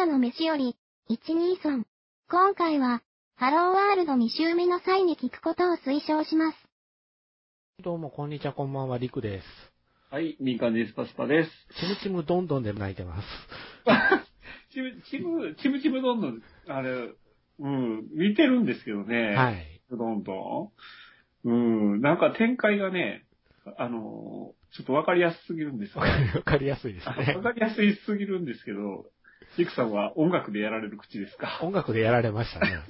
女の飯より、123。今回は、ハローワールド2週目の際に聞くことを推奨します。どうも、こんにちは、こんばんは、りくです。はい、民間です。パスパです。ちむちむどんどんで泣いてます。チム、チム、チムチムどんどん、あれ、うん、見てるんですけどね。。はいい。どんどん。うん、なんか展開がね、あの、ちょっとわかりやすすぎるんですよわかりわかりやすいですわね。かりやすいすぎるんですけど、リクさんは音楽でやられる口ですか？音楽でやられましたね。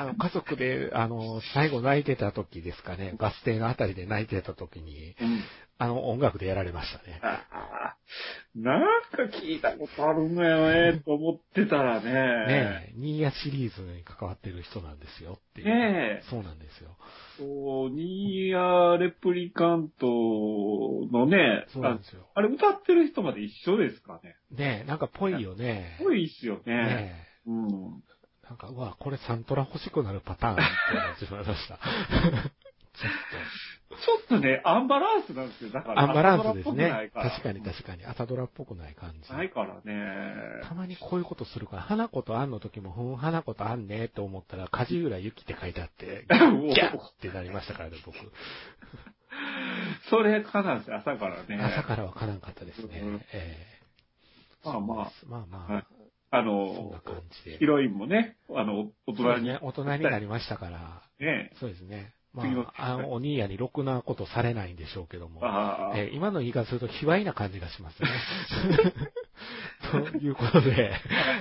あの、家族で、あの、最後泣いてた時ですかね、バス停のあたりで泣いてた時に、うん。あの、音楽でやられましたね。ああ、なんか聞いたことあるんだよね、と思ってたらね。ねえ、ニーヤシリーズに関わってる人なんですよっていう。ねえそうなんですよ。そう、ニーヤレプリカントのね、そうなんですよ。あれ歌ってる人まで一緒ですかね。ねえ、なんかぽいよね。すごいっすよね。ねえ。うん。なんか、うわ、これサントラ欲しくなるパターンって思ってしまいました。ちょっちょっとね、アンバランスなんですよ。だかと、ら。アンバランスですね確かに確かに。朝ドラっぽくない感じ。ないからね。たまにこういうことするから、花子とアンの時も、ふん、花子とアンねと思ったら、梶浦ゆきって書いてあって、ギャッってなりましたからね、僕。それかなんですよ、朝からね。朝からわからんかったですねうん。ええまあまあ、まあまはいあ、の。ヒロインもね、あの、大人にね、大人になりましたから、ね、そうですね。まあ、あの、お兄やにろくなことされないんでしょうけども。えー今の言い方すると、卑猥な感じがしますね。ということで、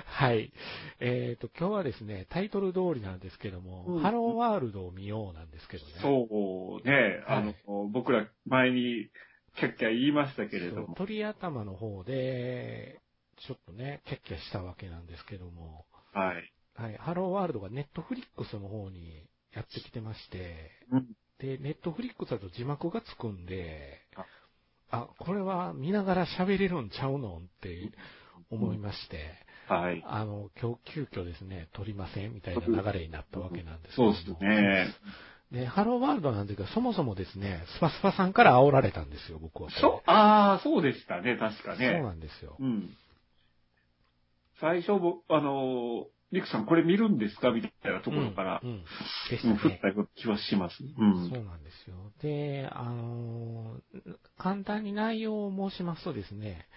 はい。えっ、と、今日はですね、タイトル通りなんですけども、うんハローワールドを見ようなんですけどね。そうね、あの、僕ら前にキャッキャ言いましたけれども。鳥頭の方で、ちょっとね、キャッキャしたわけなんですけども、はい。はい。ハローワールドがネットフリックスの方にやってきてまして、うん。で、ネットフリックスだと字幕がつくんであ、あ、これは見ながら喋れるんちゃうのって思いまして、はい。あの、今日急遽ですね、撮りませんみたいな流れになったわけなんですけどもそうですね。で、ハローワールドなんですけど、そもそもですね、スパスパさんから煽られたんですよ、僕は。そう、ああ、そうでしたね、確かそうね。なんですよ。うん。最初、僕、あの、リクさんこれ見るんですか？みたいなところからう、ん、うんでしうん、たね。振った気はします。う。そうんなんですよ。で、あのー簡単に内容を申しますとですね、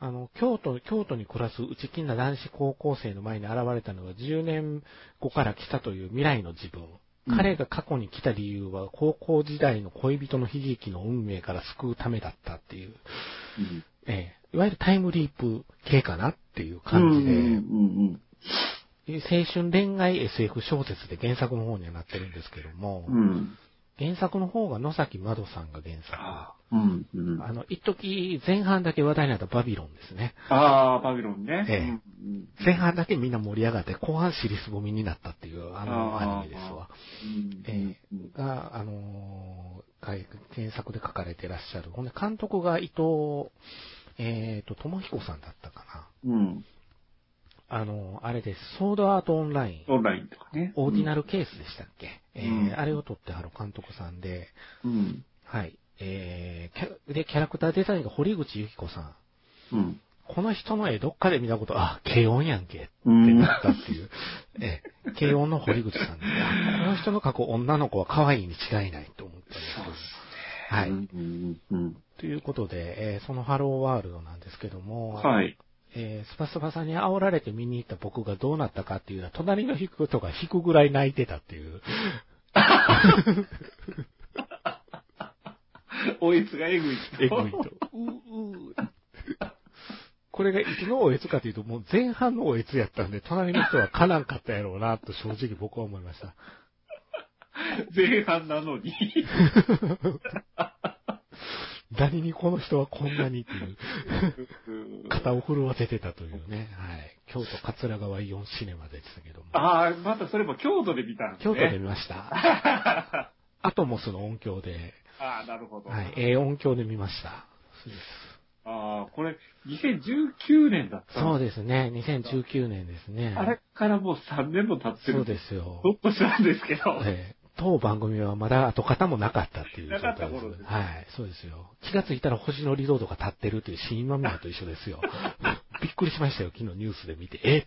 あの、京都、京都に暮らす内気な男子高校生の前に現れたのが10年後から来たという未来の自分。うん彼が過去に来た理由は高校時代の恋人の悲劇の運命から救うためだったっていう、うんええいわゆるタイムリープ系かなっていう感じで、青春恋愛 SF 小説で原作の方にはなってるんですけども、うん。うん。原作の方が野崎まどさんが原作。うん、うん。あの、一時前半だけ話題になったバビロンですね。ああ、バビロンね。ええうんうん前半だけみんな盛り上がって、後半尻すぼみになったっていう、あの、アニメですわ。うんえうんが、あのー原作で書かれてらっしゃる。ほんで、監督が伊藤、えっ、と、智彦さんだったかな。うん。あのーあれです。ソードアートオンライン。オンラインとかね。オーディナルケースでしたっけ、えーうんあれを撮ってはる監督さんで、うん。はい。えーキャで、キャラクターデザインが堀口由紀子さん。うん。この人の絵どっかで見たこと、あ、軽音やんけってうん。なったっていう。ええ、軽音の堀口さんで、あこの人の過去女の子は可愛いに違いないと思ったんですけど。はい。うん。うん。ということで、えーそのハローワールドなんですけども、はい。えースパスパさんに煽られて見に行った僕がどうなったかっていうのは、隣の人とか引くぐらい泣いてたっていう。おいつがえぐいえぐいと。う、う、これがいつのおえつかというと、もう前半のおえつやったんで、隣の人はかなんかったやろうな、と正直僕は思いました。前半なのに。何にこの人はこんなにっていう、肩を震わせてたというね、はい。京都桂川イオンシネマでしたけども。ああ、またそれも京都で見たんですね。京都で見ました。アトモスの音響で、ああ、なるほど。はい、ええ音響で見ました。そうですああ、これ、2019年だったそうでですね、2019年ですね。あれからもう3年も経ってる。そうですよ。どっとしたんですけど。ええ当番組はまだ跡形もなかったっていう状態なかった頃ですはい、そうですよ。気がついたら星野リゾートが立ってるっていう新今宮と一緒ですよ。びっくりしましたよ、昨日ニュースで見て。え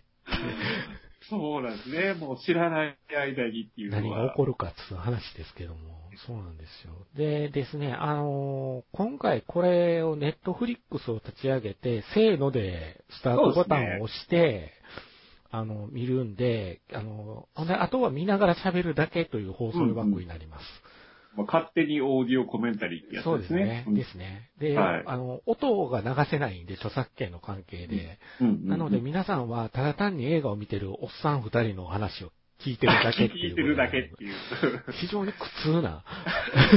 そうなんですね。もう知らない間にっていう。何が起こるかっていう話ですけども、そうなんですよ。でですね、あのー今回これをネットフリックスを立ち上げて、せーのでスタートボタンを押して、あの、見るんで、あの、ほんであとは見ながら喋るだけという放送枠になります。まあ勝手にオーディオコメンタリーってやつそうでねですすね。。ですね。で、はいあの、音が流せないんで、著作権の関係で。うんうんうんなので皆さんは、ただ単に映画を見てるおっさん二人の話を聞いてるだけっていう。聞いてるだけっていう。非常に苦痛な。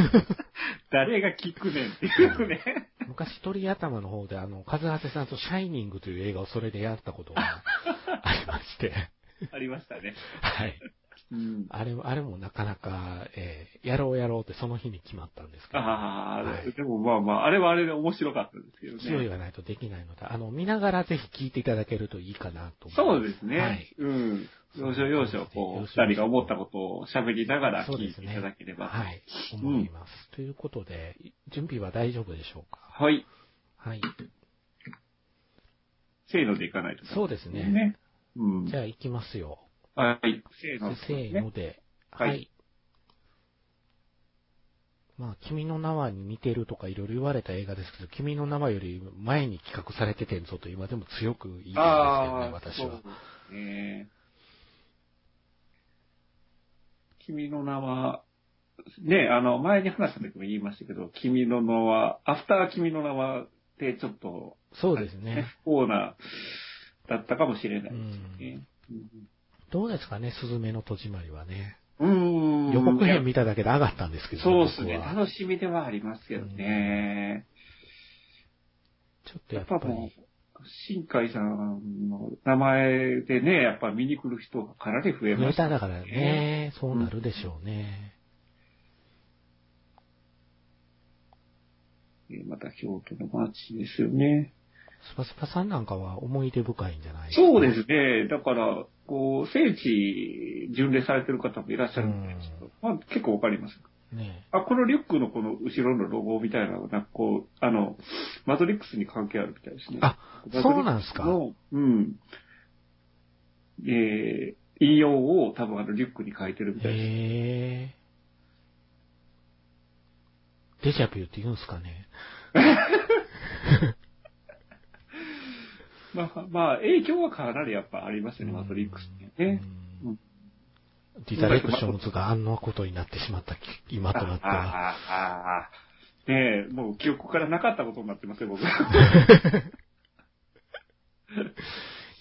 誰が聞くねんっていうね。昔鳥頭の方であの、和瀬さんとシャイニングという映画をそれでやったことが ありまして。ありましたね。はい。うん。あれも、あれもなかなか、えーやろうやろうってその日に決まったんですけど。ああ、はいでもまあまあ、あれはあれで面白かったですけどね。勢いがないとできないので、あの、見ながらぜひ聞いていただけるといいかなと思いそうます。ですね。はい。うん。要所要所、こう、二人が思ったことを喋りながらそうですね聞いていただければ。はい。思います。ということで、準備は大丈夫でしょうか？はい。はい。せーのでいかないと。そうですね。ね。うん。じゃあ行きますよ。はい。せーの。せーので。は。はいいまあ、君の名はに似てるとかいろいろ言われた映画ですけど、君の名はより前に企画されててんぞと今でも強く言いたいですけどね、私は。そうですね。君の名は、ね、あの、前に話した時も言いましたけど、君の名は、アフター君の名はってちょっと、そうですね。不幸な、だったかもしれないですね。どうですかね、スズメの戸締まりはね。うん。予告編見ただけで上がったんですけど、そうですね。楽しみではありますけどね。ちょっとややっぱり。っぱもう、新海さんの名前でね、やっぱ見に来る人がかなり増え増えましたただからね、そうなるでしょうね。えーまた京都の街ですよね。スパスパさんなんかは思い出深いんじゃないですか？そうですね。だから、こう、聖地巡礼されてる方もいらっしゃるんですけど、まあ結構わかります。ね。あ、このリュックのこの後ろのロゴみたいなのが、こう、あの、マトリックスに関係あるみたいですね。あ、そうなんですか？の、うん。えー、引用を多分あのリュックに書いてるみたいです。へえ。デジャビューって言うんすかね？まあ、まあ、影響はかなりやっぱありますよね、マトリックスにはね。うんうんレザレクションズがあんなことになってしまったき今となっては。ああ、ああ、ねえ、もう記憶からなかったことになってますよ、僕。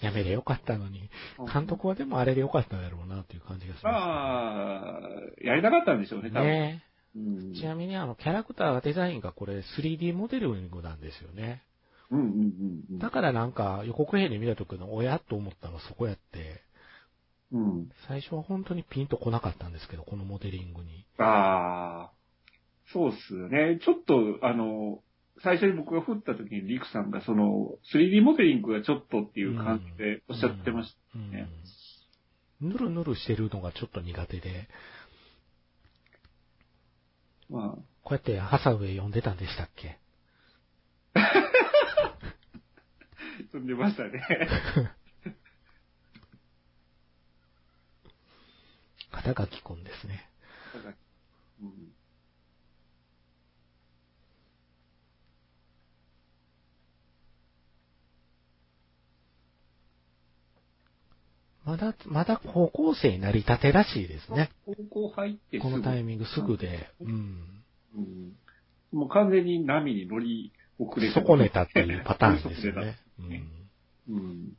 やめれよかったのに。監督はでもあれでよかったんだろうなっていう感じがしまああ、やりたかったんでしょうね、す。多分。ねうんちなみにあの、キャラクターデザインがこれ 3D モデリングなんですよね。うんうんうんうん。だからなんか予告編で見た時の親と思ったのはそこやって、うん。最初は本当にピンとこなかったんですけど、このモデリングに。ああ、そうっすよね。ちょっと、あの、最初に僕が振った時にリクさんがその 3D モデリングがちょっとっていう感じでおっしゃってましうんねぬるぬるしてるのがちょっと苦手で、た。まあ、こうやってハサウェイ読んでたんでしたっけ？飛んでましたね。肩書きくんですね。うんまだ、まだ高校生になりたてらしいですね。高校入ってすこぐのタイミングすぐで。うん。うんもう完全に波に乗り遅れて損ねたっていうパターンですよね。うねん。うん。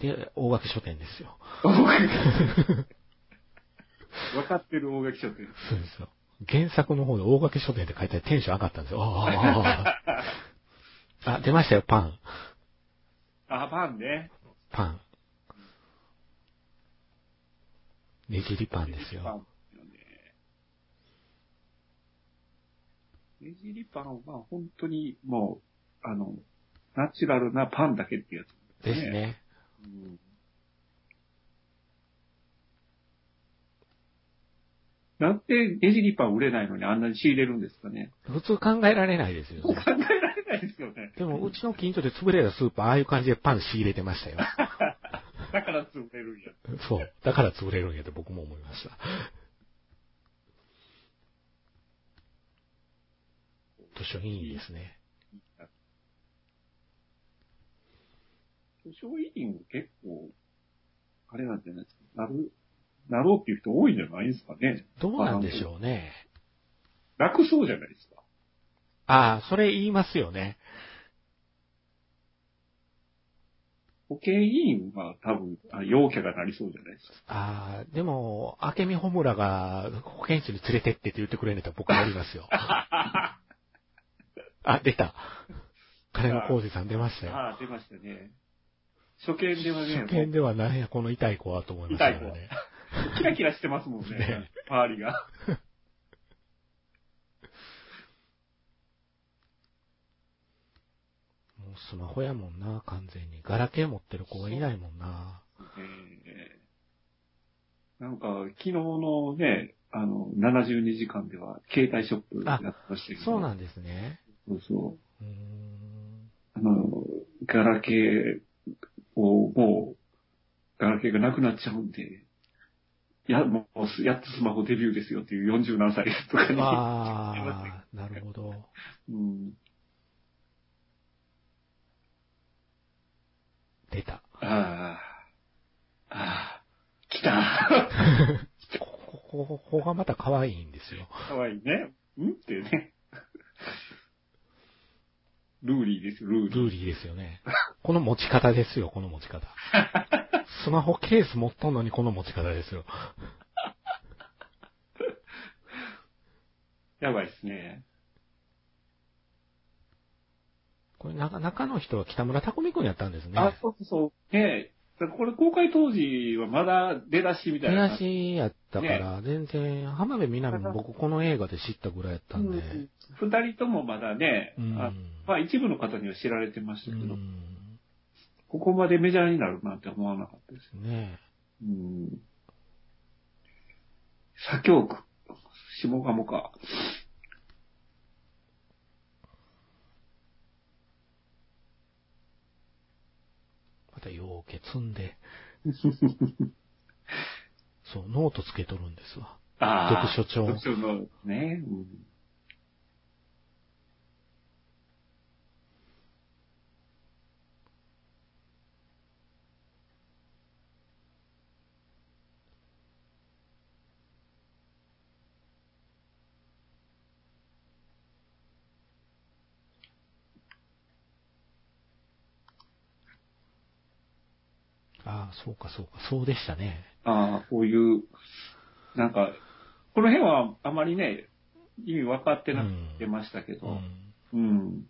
で、大垣書店ですよ。分かってる大垣書店。そうですよ。原作の方で大垣書店って書いてテンション上がったんですよ。ああ 出ましたよ、パン。あ、パンね。パン。ねじりパンですよ。よね。ねじりパンは本当にもう、あの、ナチュラルなパンだけってやつ、です。ね。うんなんでねじりパン売れないのにあんなに仕入れるんですかね。普通考えられないですよ考ね。えられないですよね。でも、うちの近所で潰れたスーパー、ああいう感じでパン仕入れてましたよ。だから潰れるんや。そう。だから潰れるんやって僕も思いました。図書いいですね。図書委員結構、あれなんじゃないですか。なる、なろうっていう人多いんじゃないですかね。どうなんでしょうね。楽そうじゃないですか。ああ、それ言いますよね。保健委員は多分、あ陽キャがなりそうじゃないですか。ああ、でも、明美穂村が保健室に連れてってって言ってくれるんだったら僕やりますよ。あ、出た。金野浩二さん出ましたよ。ああ、出ましたね。初見ではね、初見ではなんや、この痛い子はと思いましたよね。キラキラしてますもんね、ね周りが。もうスマホやもんな、完全に。ガラケー持ってる子がいないもんな。えーなんか、昨日のね、あの、72時間では、携帯ショップやってましたけど。そうなんんですね。そうそう。う。あの、ガラケーを、もう、ガラケーがなくなっちゃうんで、や、もう、やっとスマホデビューですよっていう40何歳とかに。ああ、なるほど。うん。出た。ああ。ああ。来た。ここ、ここがまた可愛いんですよ。かわいいね。ん？っていうね。ルーリーですよ、ルーリー。ルーリーですよね。この持ち方ですよ、この持ち方。スマホケース持っとんのにこの持ち方ですよ。やばいですね。これ中、中の人は北村匠海くんやったんですね。あ、そうそう。ねえ。これ公開当時はまだ出だしみたい出な。だしやったから、全然、浜辺美波も僕この映画で知ったぐらいやったんで。うん二人ともまだね、うんあまあ一部の方には知られてましたけど、うんここまでメジャーになるなんて思わなかったです。ねうん。左京区、下鴨か。またようけ積んで。そう、ノートつけとるんですわ。ああ。読書帳読書のね、うん。ああ、そうかそうか、そうでしたね。ああ、こういう、なんか、この辺はあまりね、意味分かってなくてましたけうど、ん。うん。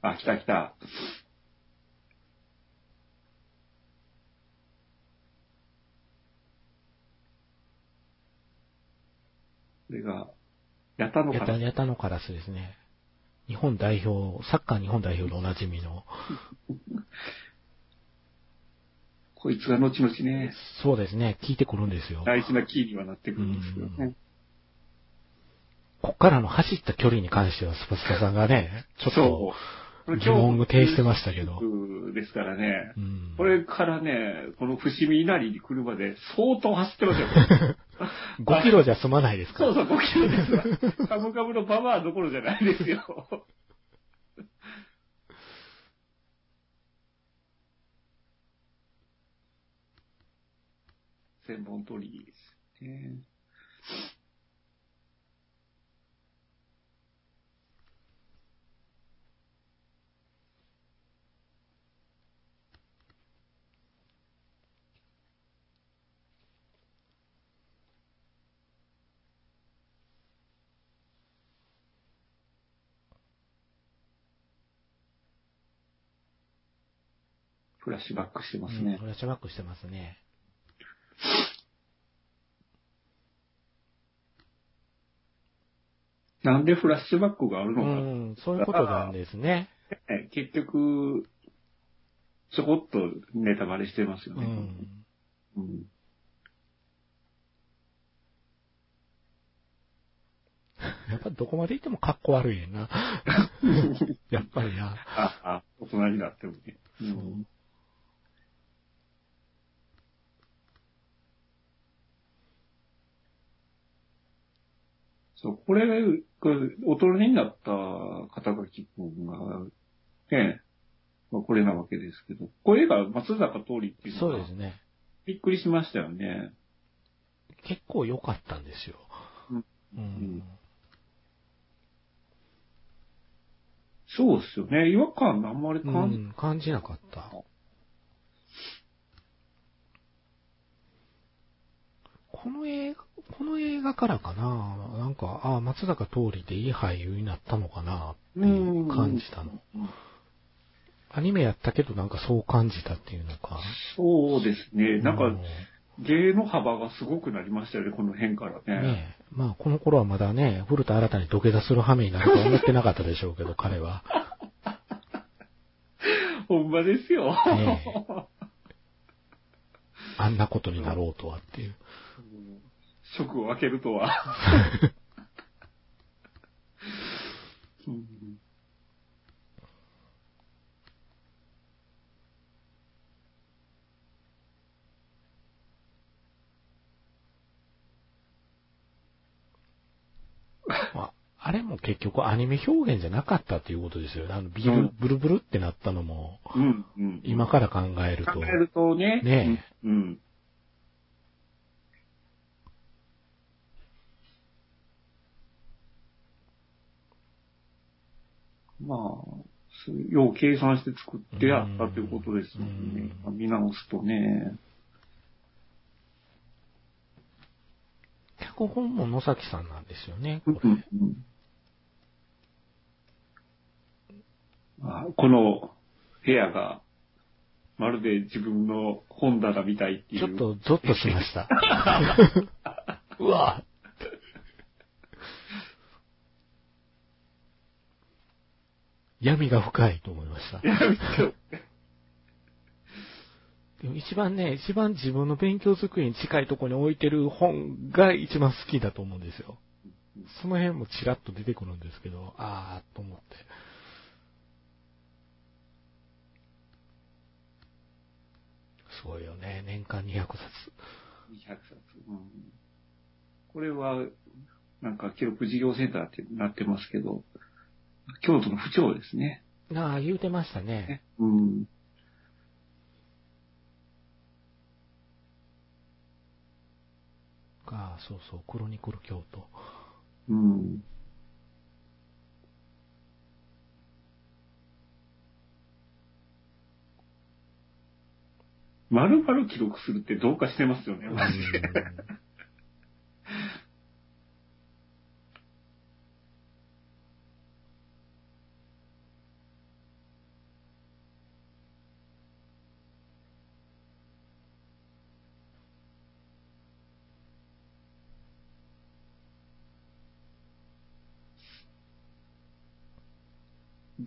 あ、来た来た。これが、やったのかな？やた、やたのカラスですね。日本代表、サッカー日本代表でおなじみの。こいつが後々ね、そうですね、聞いてくるんですよ。大事なキーにはなってくるんですけどね。こっからの走った距離に関してはスパスパさんがね、ちょっと。疑問を呈してましたけどですからね。うん。これからね、この伏見稲荷に来るまで相当走ってますよ。5キロじゃ済まないですか そうそう、5キロですわ。カムカムのパワーどころじゃないですよ。千本鳥居ですね。フラッシュバックしてますねうんフ。ラッシュバックしてますね。なんでフラッシュバックがあるうのか、ん、そういうことなんですね。ね 結局、ちょこっとネタバレしてますよね。うん。うん やっぱどこまで行っても格好悪いな。やっぱりな。あ、あ、大人になってもね。うそうそう、これ、これ大人になった肩書き君が、ね、まあ、これなわけですけど、声が松坂桃李っていうのがそうですね。びっくりしましたよね。結構良かったんですよ。うんうん。そうですよね。違和感あんまりう感じ、ん、感じなかった。この映画、この映画からかななんか、ああ、松坂桃李でいい俳優になったのかなっていう感じたの。アニメやったけどなんかそう感じたっていうのか。そうですね。なんかう、芸の幅がすごくなりましたよね、この辺からね。ねえ。まあ、この頃はまだね、古田新たに土下座する羽目になると思ってなかったでしょうけど、彼は。ほんまですよ。ねあんなことになろうとはっていう。職を分けるとは。う んまあ、あれも結局アニメ表現じゃなかったっていうことですよね。あの、ビル、うんブルブルってなったのも、うん。うん。今から考えると。考えるとね。ねうん。まあ、よう計算して作ってやったということですよね。見直すとね。脚本も野崎さんなんですよね、これ。うんうんあこの部屋が、まるで自分の本棚みたいっていう。ちょっとゾッとしました。うわ闇が深いと思いました。でも一番ね、一番自分の勉強机に近いところに置いてる本が一番好きだと思うんですよ。その辺もちらっと出てくるんですけど、あーと思って。すごいよね。年間200冊。200冊。うんこれは、なんか記録事業センターってなってますけど、京都の府庁ですね。ああ、言うてましたね。うん。ああ、そうそう、クロニクル京都。うん。丸々記録するってどうかしてますよね、マジで。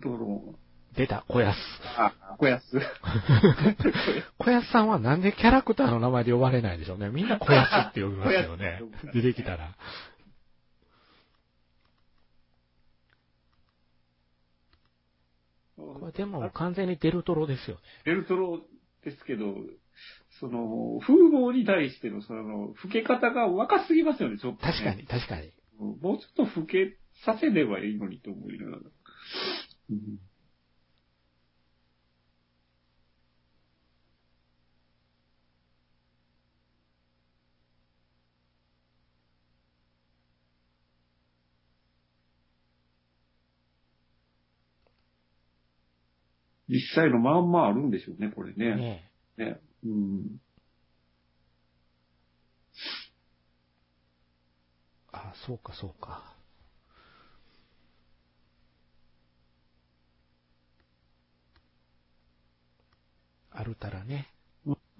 ドロ出た、小安。あ、小安。小安さんはなんでキャラクターの名前で呼ばれないでしょうね。みんな小安って呼びますよね。出てきたら。これでも完全にデルトロですよね。ベルトロですけど、その、風貌に対してのその、老け方が若すぎますよね、ちょっと、ね。確かに、確かに。うん。もうちょっと老けさせればいいのにと思いながら。うん実際のまんまあるんでしょうね、これね。ねね。うん。あ、そうか、そうか。アルタラね。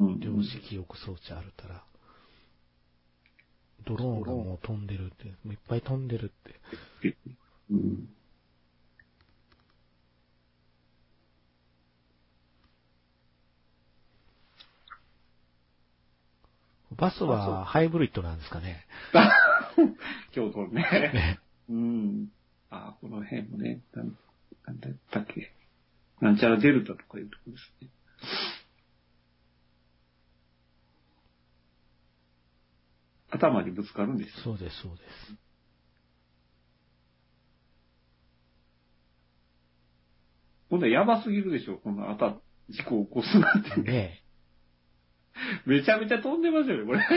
うん。量子記憶装置アルタラ。ドローンがもう飛んでるって、もういっぱい飛んでるって。うん。バスはハイブリッドなんですかね。京都ね。ねうん。あ、この辺もね、なんなんだったっけ。なんちゃらデルタとかいうとこですね。頭にぶつかるんですよ。そうです、そうです。ほんとやばすぎるでしょ、このあた、事故を起こすなんて。ね めちゃめちゃ飛んでますよね、これ。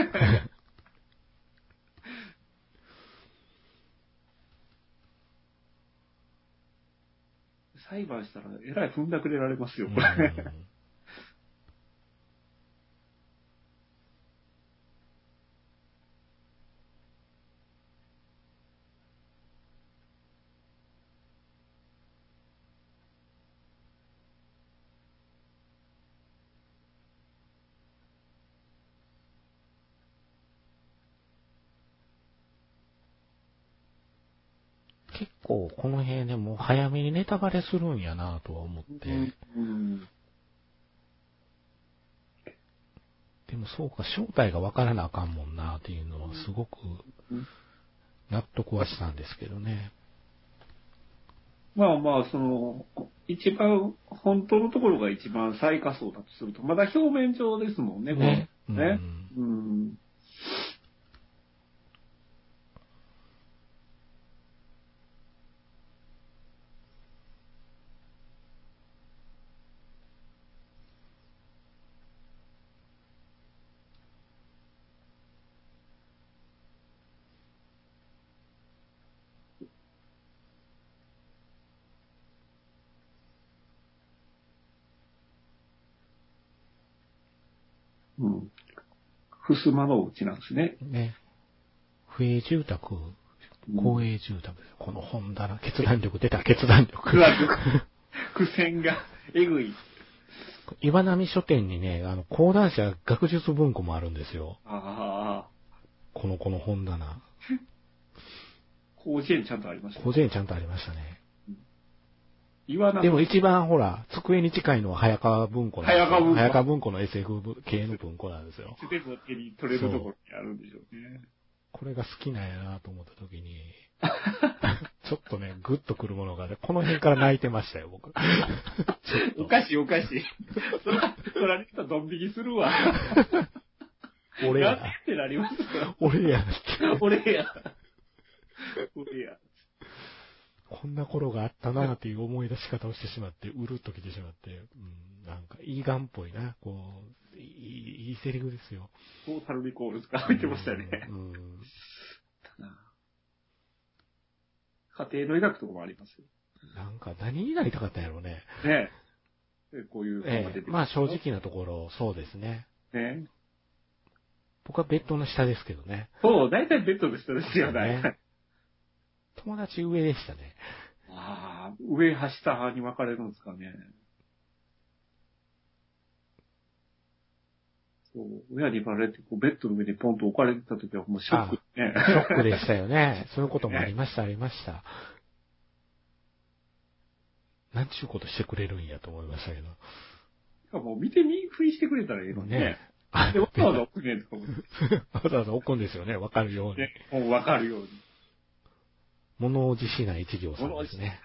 裁判したらえらい踏んだくれられますよ、これ。結構この辺でもう早めにネタバレするんやなとは思って。うんでもそうか、正体がわからなあかんもんなっていうのはすごくうん納得はしたんですけどね。まあまあ、その、一番、本当のところが一番最下層だとすると、まだ表面上ですもんね、こね。のね。うんうん。うん。襖のうちなんですね。ね。不営住宅、公営住宅です。この本棚、決断力出た、決断力。苦苦戦がえぐい。岩波書店にね、あの、講談社学術文庫もあるんですよ。ああ、この、この本棚。甲子園ちゃんとありました。個人ちゃんとありましたね。岩波でも一番ほら、机に近いのは早川文庫早川文庫早川文庫の SF 系の文庫なんですよ。いつでも手に取れるところにあるんでしょうね。これが好きなんやなと思った時に、ちょっとね、グッとくるものがね、この辺から泣いてましたよ、僕。おかしいおかしい。そら、そられたらドン引きするわ。俺やってなりますよ。俺や、俺や。俺や。こんな頃があったなっていう思い出し方をしてしまって、うるっときてしまって、うん、なんか、いいガンっぽいな、こう、いい、いいセリフですよ。トータルリコールとか見てましたね。うん。うん家庭の医学とかもありますよ。なんか、何になりたかったんやろうね。ねえ。こういうええまあ正直なところ、そうですね。ね。僕はベッドの下ですけどね。そう、大体ベッドの人ですよ、ね。友達上でしたね。ああ、上、下、下に分かれるんですかね。そう、親にバレて、こう、ベッドの上にポンと置かれてた時はもうショックね。ショックでしたよね。そういうこともありました、ありました。なんちゅうことしてくれるんやと思いましたけど。もう見て見ふりしてくれたらいいのにねね。で、わざわざ置くねとか？も わざわざ置くんですよね、わかるように。ね、もう分かるよう物おじしない一行さんですね。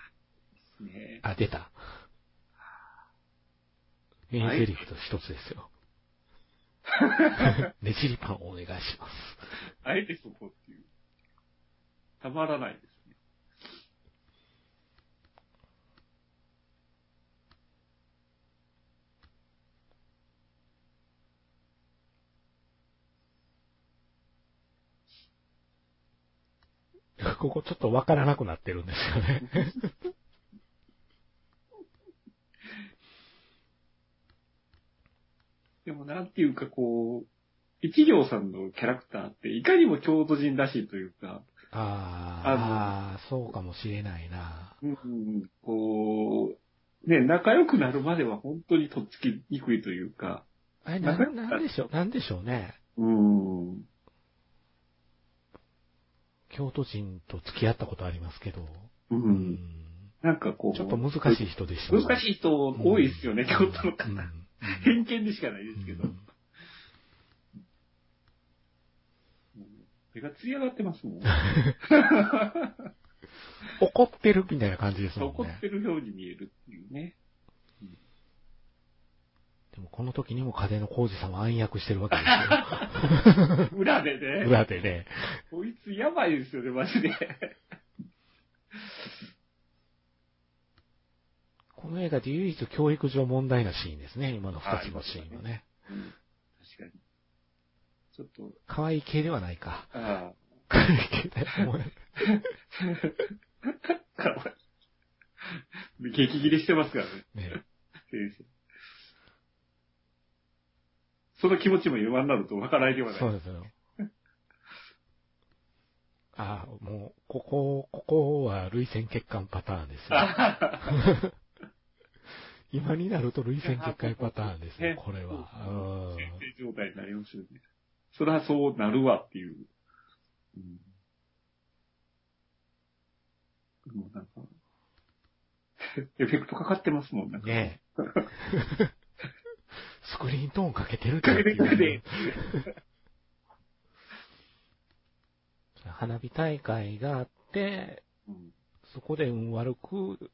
に。ねあ、出た。メインセリフと一つですよ。ねじりパンお願いします。あえてそこっていう。たまらないですね。ここちょっとわからなくなってるんですよね。でもなんていうかこう、一行さんのキャラクターっていかにも京都人らしいというか、あーあー、そうかもしれないな。うんうん、こう、ね、仲良くなるまでは本当にとっつきにくいというか、あれ、な、なんでしょう、なんでしょうね。うん、京都人と付き合ったことありますけど。う、うんん。なんかこう、ちょっと難しい人でしたね。難しい人多いですよね、うん京都の方。うんうん偏見でしかないですけど。うん目が艶上がってますもん。怒ってるみたいな感じですもんね。怒ってるように見えるっていうね。でもこの時にも風の工事さんは暗躍してるわけですよ。裏でね。裏でね。こいつやばいですよね、マジで。この映画で唯一教育上問題なシーンですね、今の二つのシーンはね。うん確かに。ちょっと、可愛い系ではないか。あ可愛い系だよ、かわいい。激切れしてますからね、ね。先生。その気持ちも今になるとわからないではない。そうですよ。ああ、もう、ここ、ここは類線血管パターンですよ。あ 今になると類線結界パターンですねね、これは。先生状態になりますよね。それはそうなるわっていう。うん、もうなんか、エフェクトかかってますもん、なんか。ねえ。スクリーントーンかけてるかけて。花火大会があって、うんそこで運悪く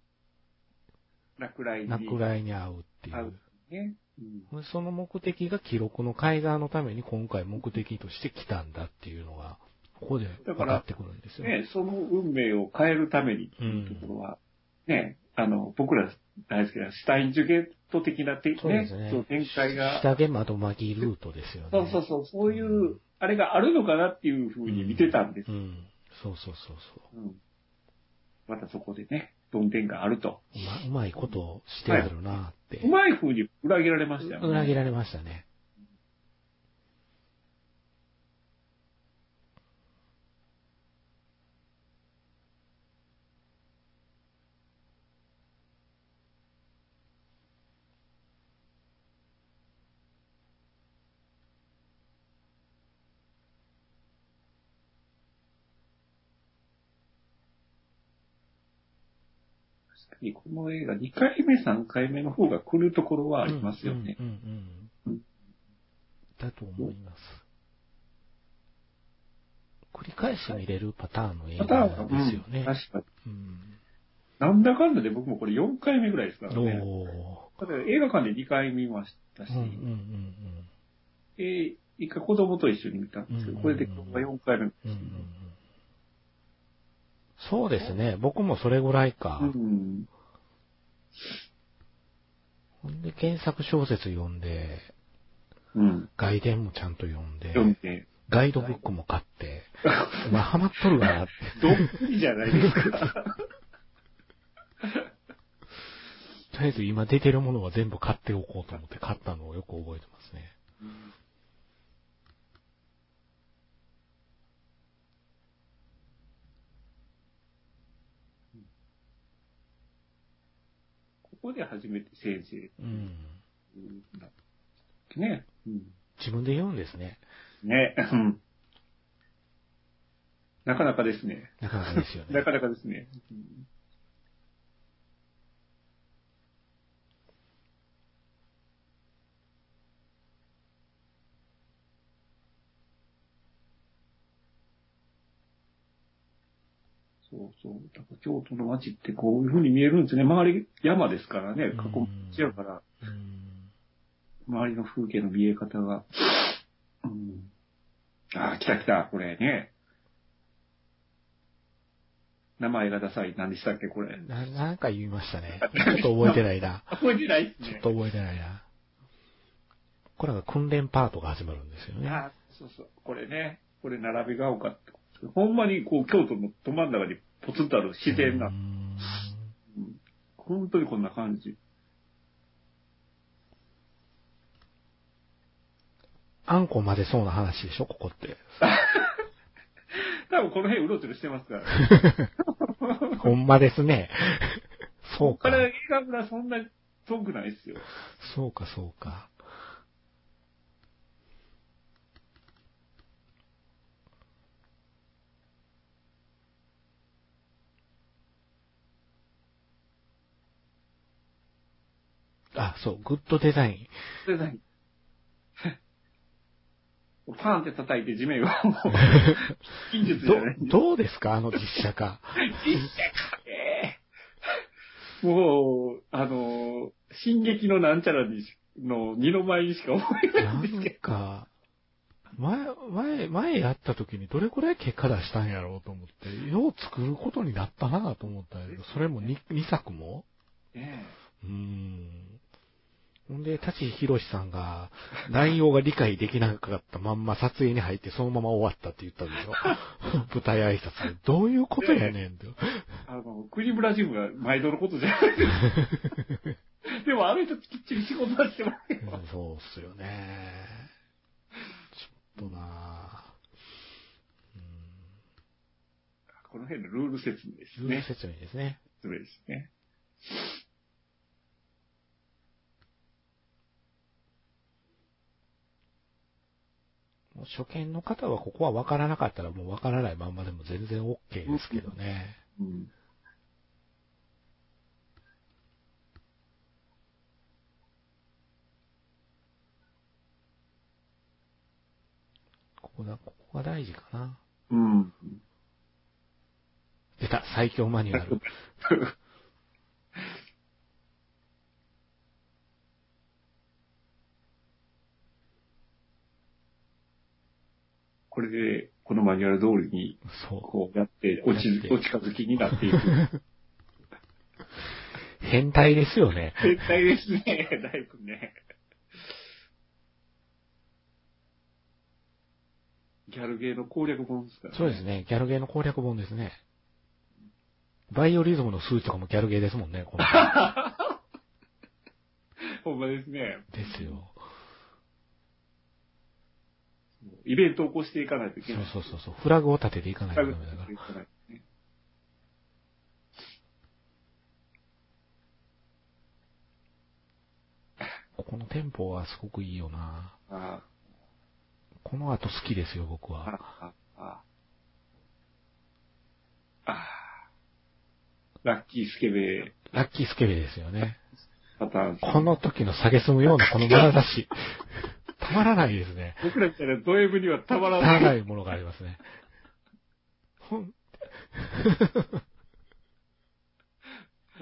落雷に。落雷に遭うってい合うう。ね。うんその目的が記録の改ざんのために今回目的として来たんだっていうのが、ここで分かってくるんですよ。ね、その運命を変えるためにっていうところは、ね、あの、僕ら大好きなシュタインジュゲート的なて、ねそうですね。展開が、下げ窓まぎルートですよね。そうそうそう、そういう、あれがあるのかなっていうふうに見てたんですう。ん。そうそうそうそう。うんまたそこでね、どんでんがあると。うまうまいことをしてるなって。うまい風に裏切られましたよね。裏切られましたね。この映画、2回目、3回目の方が来るところはありますよね。うんうんうんうん。だと思います。繰り返し見れるパターンの映画ですよねうん。確かに。うん。なんだかんだで僕もこれ4回目ぐらいですからおね。だ映画館で2回見ましたし、うんうんうんえー一回子供と一緒に見たんですけど、これで今日は4回目。うん。うんうんうんそうですね。僕もそれぐらいか。うん。ほんで、原作小説読んで、うん。外伝もちゃんと読んで、読んで、ガイドブックも買って、まあ、ハマっとるわなって。どっぷりじゃないですか。とりあえず今出てるものは全部買っておこうと思って買ったのをよく覚えてますね。ここで初めて先生うん。だね。うん。自分で言うんですね。ね。うん。なかなかですね。なかなかですよね。なかなかですね。うんそうそう。だから京都の街ってこういう風に見えるんですね。周り山ですからね。囲む地やから、うん。周りの風景の見え方が。うん、ああ、来た来た、これね。名前がダサい。何でしたっけ、これ。な、なんか言いましたね。ちょっと覚えてないな。覚えてないっすねちょっ。と覚えてないな。これが訓練パートが始まるんですよね。ああ、そうそう。これね。これ並びが丘ってほんまにこう、京都のど真ん中にポツンとある自然なう。んうん本当にこんな感じ。あんこまでそうな話でしょ、ここって。多分この辺うろちょろしてますから。ほんまですね。そうかここか。ら映画村そんなに遠くないっすよ。そうか、そうか。あ、そう、グッドデザイン。デザイン。パーンって叩いて地面を、近術じどゃない。、どうですか？あの実写化。実写化ねもう、あの、進撃のなんちゃらにしの二の舞にしか思えなないんんですけか、前、前、前やった時にどれくらい結果出したんやろうと思って、よう作ることになったなと思ったけど、それも 2, 2作も？どね。うーん。ほんで、舘ひろしさんが、内容が理解できなかったまんま撮影に入ってそのまま終わったって言ったでしょ？舞台挨拶で。どういうことやねんって。あの、クリブラジムが毎度のことじゃないです。でもあの人きっちり仕事はしてますよ。そうっすよね。ちょっとなぁ。うんこの辺のルール説明ですね。ルール説明ですね。説明ですね。初見の方はここは分からなかったらもう分からないまんまでも全然 OK ですけどね。うん。ここだ、ここが大事かな。うん。出た、最強マニュアル。れで、このマニュアル通りに、そう。こうやって、落ちやっ、てお近づきになっていく。変態ですよね。絶対ですね、だいぶね。ギャルゲーの攻略本ですから、そうです。ね。ギャルゲーの攻略本ですね。バイオリズムの数値とかもギャルゲーですもんね、この ほんまですね。ですよ。イベントを起こしていかないといけない。そうそうそうそう。フラグを立てていかないとフダメだからかないとねここのテンポはすごくいいよな。あこの後好きですよ、僕あ、は。ああ、ああ。ラッキースケベラッキースケベですよね。パターン。この時の下げすむようなこの眼差し。たまらないですね。僕らみたいなド M にはたまたまらない。らないものがありますね。ほん、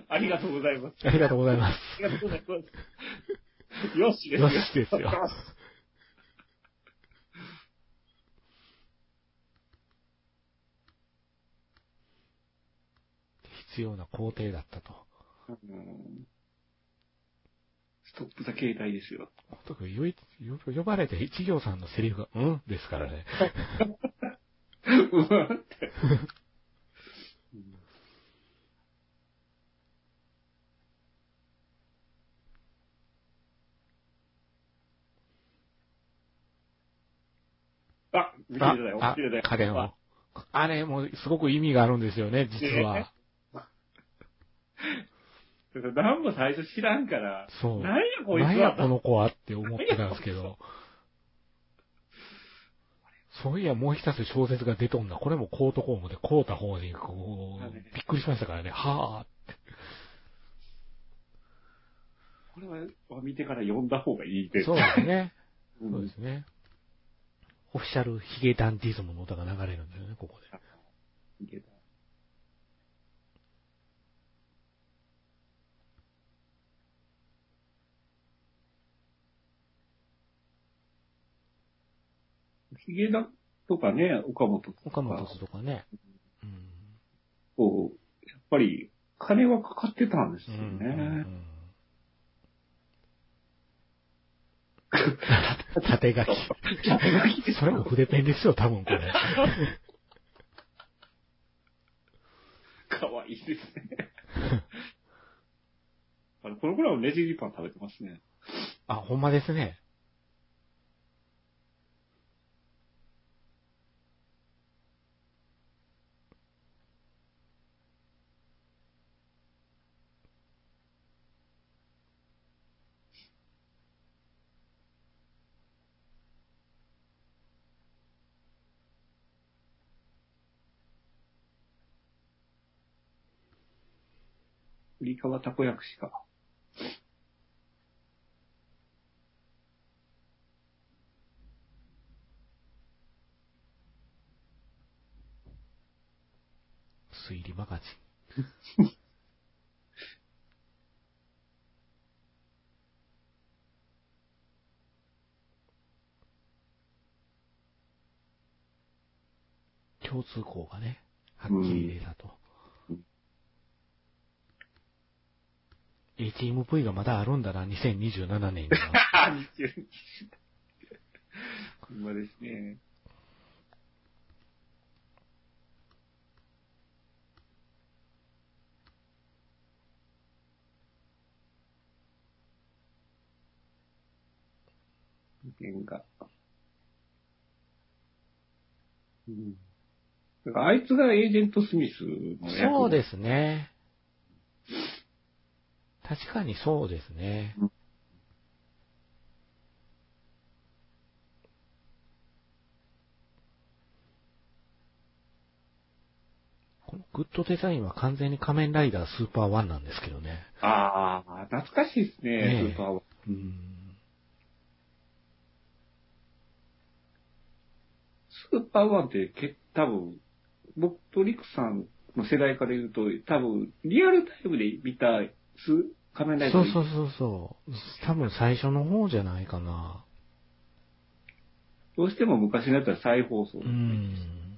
ありがとうございます。ありがとうございます。ありがとうございます。よしですよ。よしですよ 必要な工程だったと。うんストップザ携帯ですよ。特に呼ばれて一行さんのセリフが、うんですからね。うわって。あ、見てあたよ、あ見てたよ。家電を。あれもすごく意味があるんですよね、実は。何も最初知らんから、そう。何やこいつ何やはこの子はって思ってたんですけど。そういや、もう一つ小説が出とんな。これもコートコームで、コータ法人、こう、びっくりしましたからね。はぁ。これは見てから読んだ方がいいです。そうですね。うんそうですね。オフィシャルヒゲダンディズムの歌が流れるんですよね、ここで。ヒゲダとかね、岡本とか。岡本とかね。うん。こう、やっぱり、金はかかってたんですようんうんうね。ん 縦書き。それも筆ペンですよ、多分これ。かわいいですね。あの、この頃はねじりパン食べてますね。あ、ほんまですね。栗川たこ焼しか。推理マガジン。共通項がね、はっきり出たと。うん ATMV がまだあるんだな、2027年には。ほんまですね。原画。うん。だからあいつがエージェント・スミスの役。そうですね。確かにそうですね。このグッドデザインは完全に仮面ライダースーパーワンなんですけどね。ああ、懐かしいですね、ねえスーパーワン。うん。スーパーワンってけ、多分、僕とリクさんの世代から言うと、多分、リアルタイムで見たス仮面ライダー。そうそうそうそう。多分最初の方じゃないかな。どうしても昔のやつは再放送、うん。うん。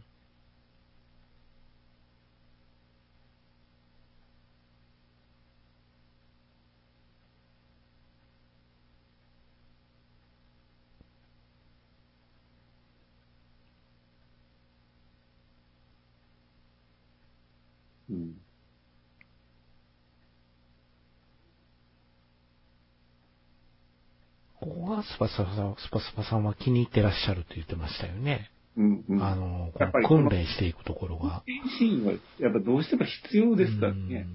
スパスパさん、スパスパさんは気に入ってらっしゃると言ってましたよね。うん、うん。あの、訓練していくところが。シーンは、やっぱどうしても必要ですからね。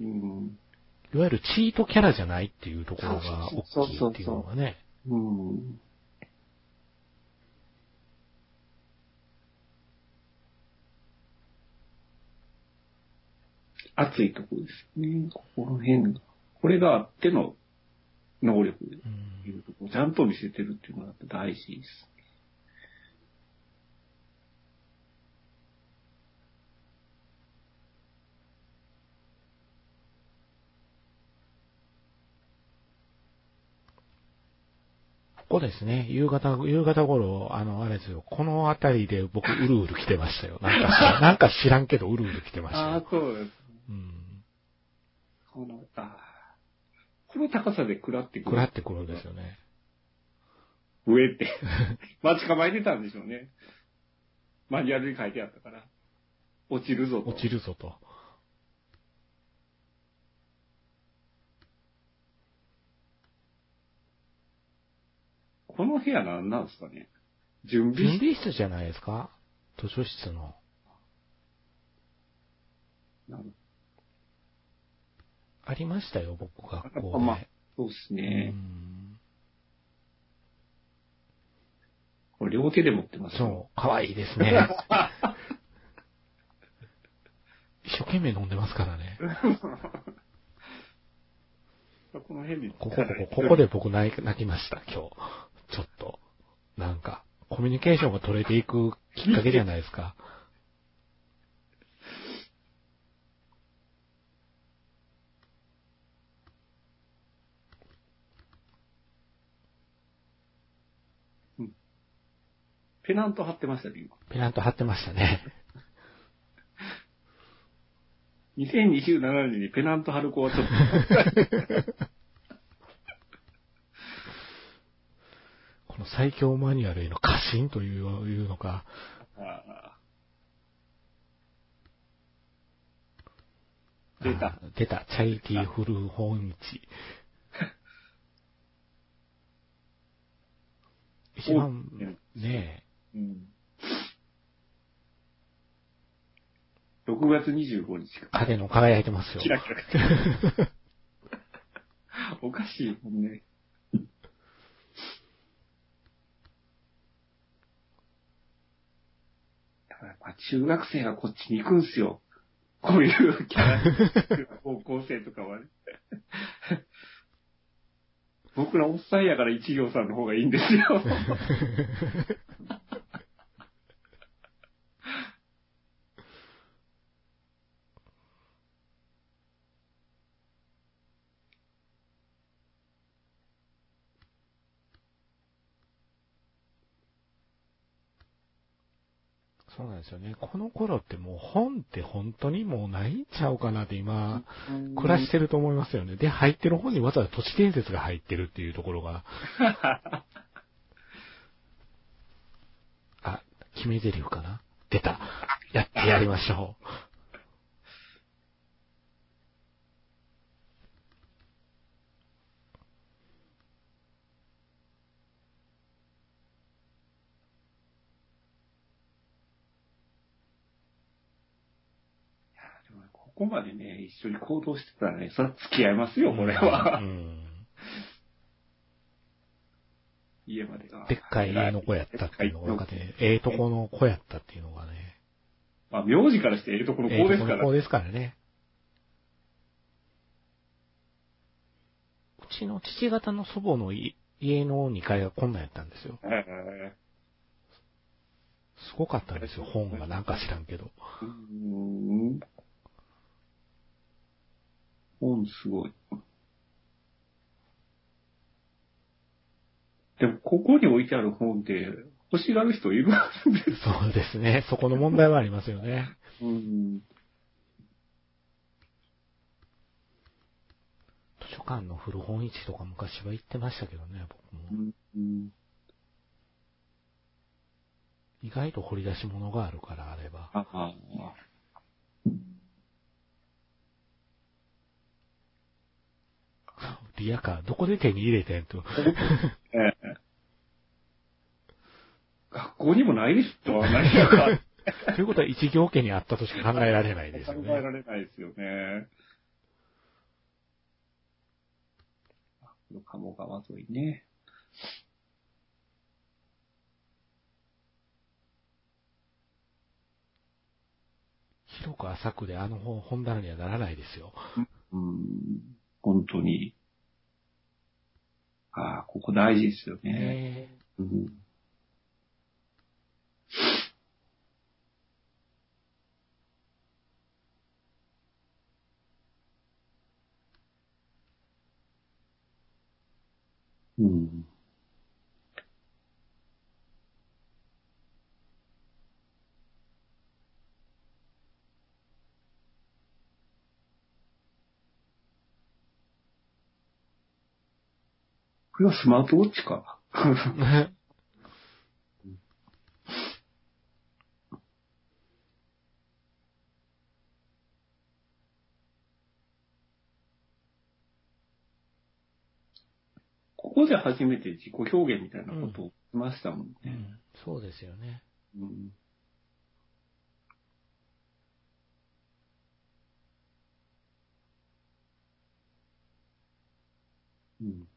うんうん。いわゆるチートキャラじゃないっていうところが大きいっていうのがね。うん。熱いところですね。ここの辺が。これがあっての能力いうとこちゃんと見せてるっていうのが大事です。ここですね。夕方、夕方頃、あの、あれですよ。この辺りで僕、うるうる来てましたよ。なんか知ら、なんか知らんけど、うるうる来てましたああよ、。そうです。うん。この、あーこの高さで食らってくる。くらってくるんですよね。上って。待ち構えてたんでしょうね。マニュアルに書いてあったから。落ちるぞと。落ちるぞと。この部屋何なんですかね準備準室備室じゃないですか？図書室の。なのありましたよ、僕、学校で。まあそうですうね。んこれ両手で持ってますよ。そう、かわいいですね。一生懸命飲んでますからね。この辺に。ここ、ここ、ここで僕泣き泣きました、今日。ちょっと。なんか、コミュニケーションが取れていくきっかけじゃないですか。ペナント貼ってましたね、今。ペナント貼ってましたね。2027年にペナント貼る子はちょっと。この最強マニュアルへの過信といういうのか、出たあ。出た。チャリティーフル本市。一番、ねうん。6月25日え、影の輝いてますよキ。ラキラ。おかしいもんね。だからまあ中学生はこっちに行くんすよ。こういうキャラ、高校生とかはね。僕らおっさんやから一行さんの方がいいんですよ。ですよね。この頃ってもう本って本当にもうないんちゃうかなって今、暮らしてると思いますよね。で、入ってる本にわざわざ都市伝説が入ってるっていうところが。あ、決め台詞かな？出た。やってやりましょう。でもここまでね、一緒に行動してたらね、それは付き合いますよ、これは。うん家までが。でっかい家の子やったっていうのが分かって、ええとこの子やったっていうのがね。まあ、名字からしてええとこの子ですから。ええとこの子ですからね。うちの父方の祖母のい家の2階がこんなんやったんですよ。えすごかったんですよ、本がなんか知らんけど。すごい。でも、ここに置いてある本って、欲しがる人いるんですそうですね。そこの問題はありますよね。うん。図書館の古本市とか昔は行ってましたけどね、僕うも。んうん意外と掘り出し物があるから、あれば。ああ。リアカー、どこで手に入れてんと。え え学校にもないでしょ、何やか。ということは一行家にあったとしか考えられないです考よね。えられないですよね。の鴨川沿いね。広く浅くであの本本棚にはならないですよ。うん。本当に。ああ、ここ大事ですよね。ねうん。うん。れはスマートウォッチか。ね ここで初めて自己表現みたいなことをしましたもんね。うん、そうですよね。うんうん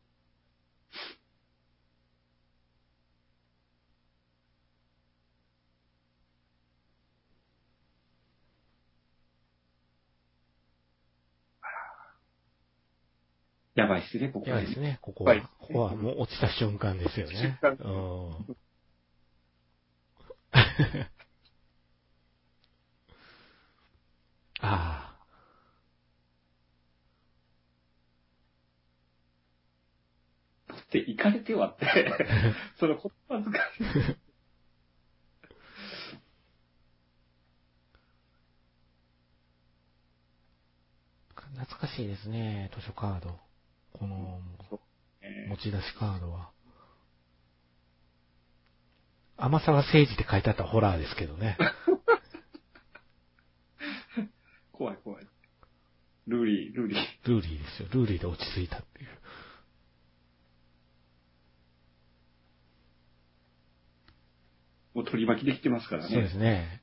やばいっすね、ここやばいですね、ここは。はいここはもう落ちた瞬間ですよね。瞬うん。ああ。って行かれてはって、その言葉遣い。懐かしいですね、図書カード。この、え持ち出しカードは。天沢聖司って書いてあったホラーですけどね。ー 怖い怖い。ルーリー、ルーリー。ルーリーですよ。ルーリーで落ち着いたっていう。もう取り巻きできてますからね。そうですね。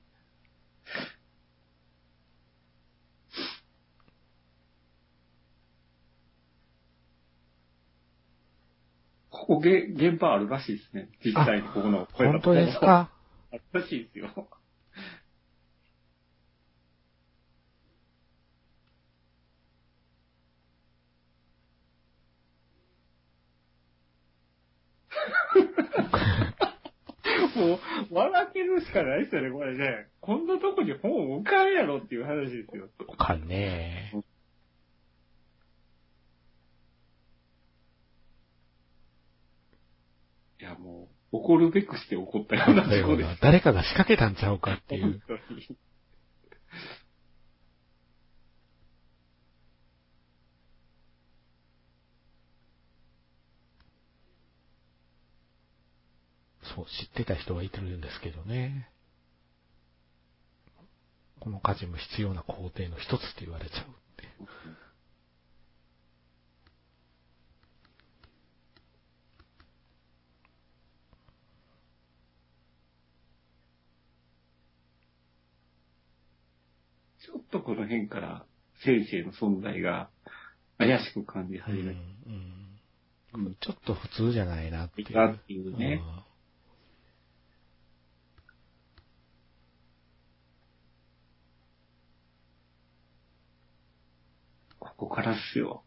ここゲ、現場あるらしいですね。実際にここの声本当ですか？あるらしいですよ。もう、笑けるしかないですよね、これね。こんなとこに本置かんやろっていう話ですよ。かねいや、もう、怒るべくして起こったような事故です。誰かが仕掛けたんちゃうかっていう。そう、知ってた人がいてるんですけどね。この火事も必要な工程の一つって言われちゃうって。ょっとこの辺から先生の存在が怪しく感じうん始めた。うんちょっと普通じゃないなっていう。なっていうねうんここからっすよ。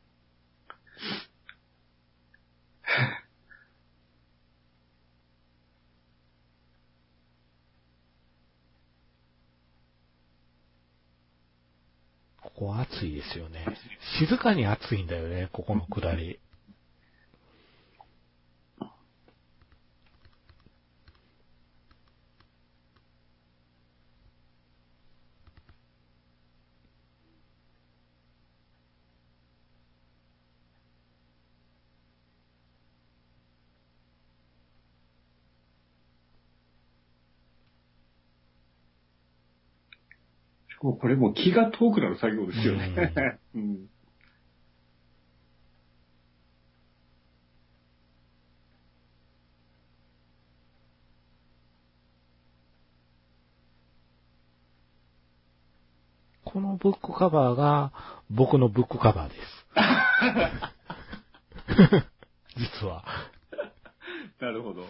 ここ暑いですよね。静かに暑いんだよね、ここの下り。もこれもう気が遠くなる作業ですよね。うん。このブックカバーが僕のブックカバーです。実は。なるほど。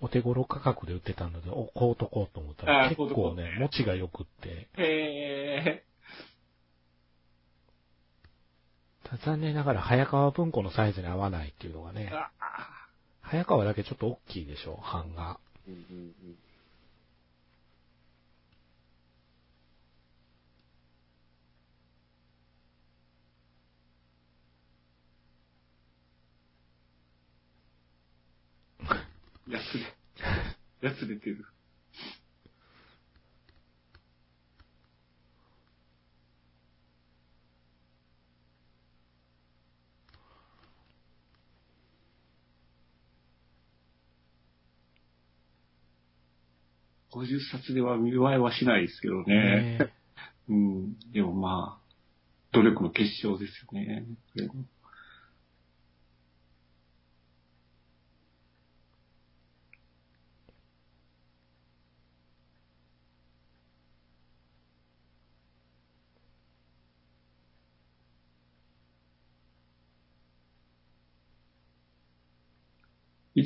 お手頃価格で売ってたので、お、こうとこうと思ったら結構ね、持ちが良くって。へ残念ながら早川文庫のサイズに合わないっていうのがー。ね、あ早川だけちょっと大きいでしょ、版が。うんうんうんやつれ、やつれてる。50冊では見栄えはしないですけどね。ねうん。でもまあ、努力の結晶ですよね。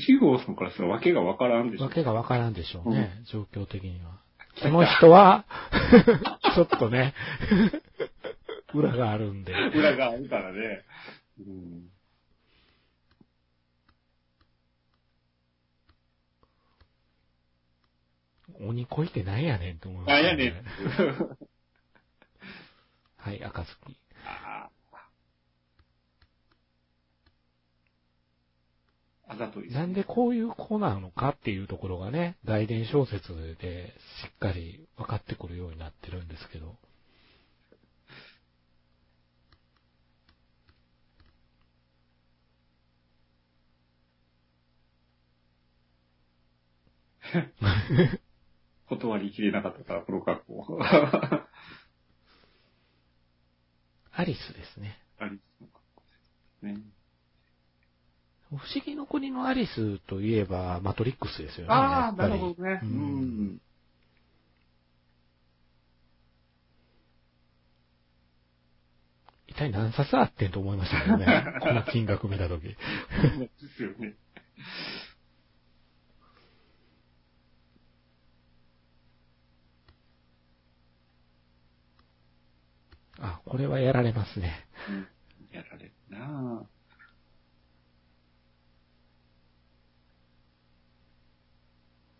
これも一号さんからしたら訳がわからんでしょ。わけがわからんでしょうね、状況的には。この人は、ちょっとね、裏があるんで。裏があるからね。うん。鬼恋ってなんやねんと思います、なんやねん。はい、赤月。ああ。あざといですなんでこういう子なのかっていうところがね、外伝小説でしっかり分かってくるようになってるんですけど。断りきれなかったから、この格好。アリスですね。アリスの格好ですね。不思議の国のアリスといえば、マトリックスですよね。ああ、なるほどね。ううんん。一体何冊あってんと思いましたけどね。この金額見たとき。ですよね。あ、これはやられますね。うんやられるなぁ。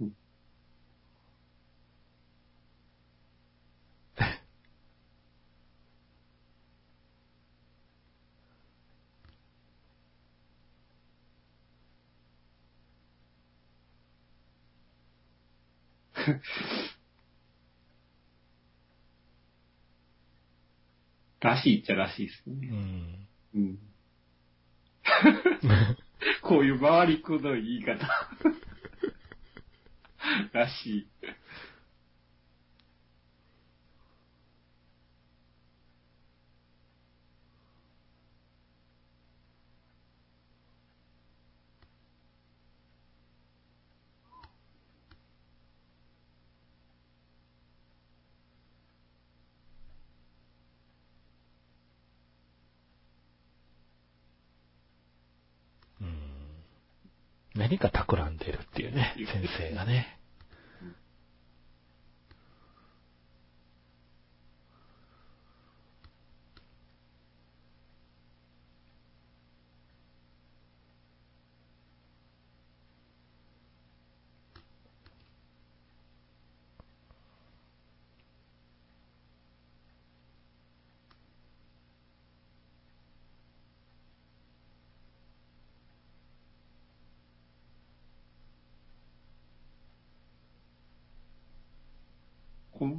うん らしいっちゃらしいですうね。ん。うん。こういう回りくどい言い方。らしい。うん何か企んでるっていうね、先生がね。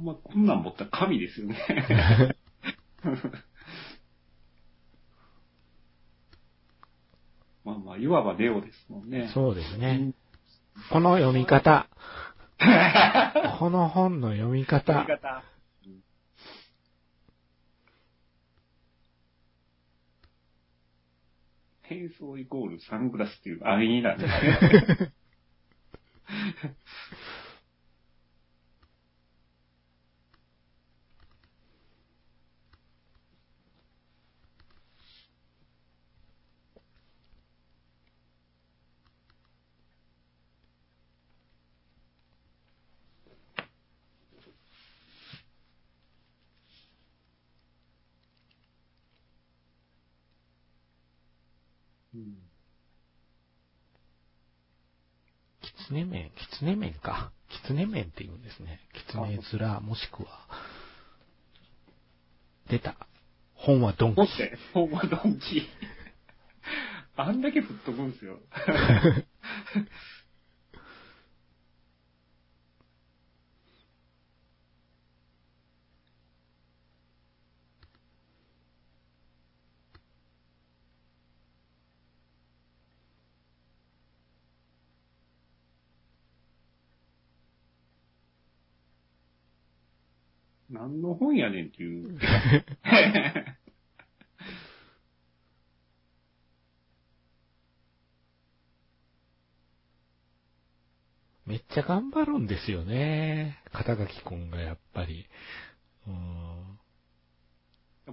ま、こんなん持ったら神ですよね。まあまあ、いわばネオですもんね。そうですね。この読み方。この本の読み方言い。方。変装イコールサングラスっていう安易なんですね。キツネ麺、キツネ麺か。キツネ麺って言うんですね。キツネ面、もしくは。出た。本はドンキ持。って、ほんまドンキ。あんだけ吹っ飛ぶんすよ。何の本やねんっていう。めっちゃ頑張るんですよね。肩書きくんがやっぱり。うん。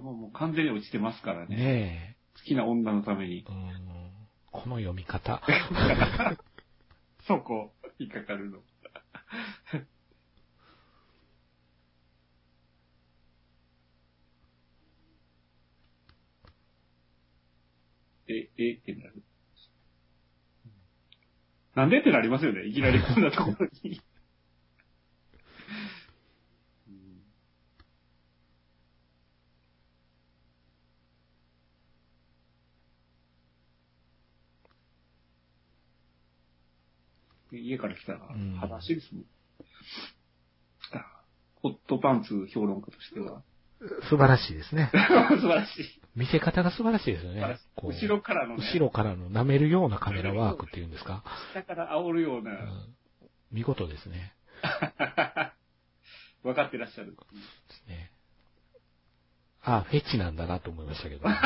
もうもう完全に落ちてますからね。ね好きな女のためにえ。。うん。この読み方。そこ、引っかかるの。え、えってなる。なんでってなりますよね。いきなりこんなところに。うん家から来たらうん、裸足ですもん。あホットパンツ評論家としては、素晴らしいですね。素晴らしい。見せ方が素晴らしいですよ。ね後ろからのね、後ろからの舐めるようなカメラワークっていうんですか。下から煽るような、うん見事ですね。分かってらっしゃる。ですね。あ、フェチなんだなと思いましたけど。こ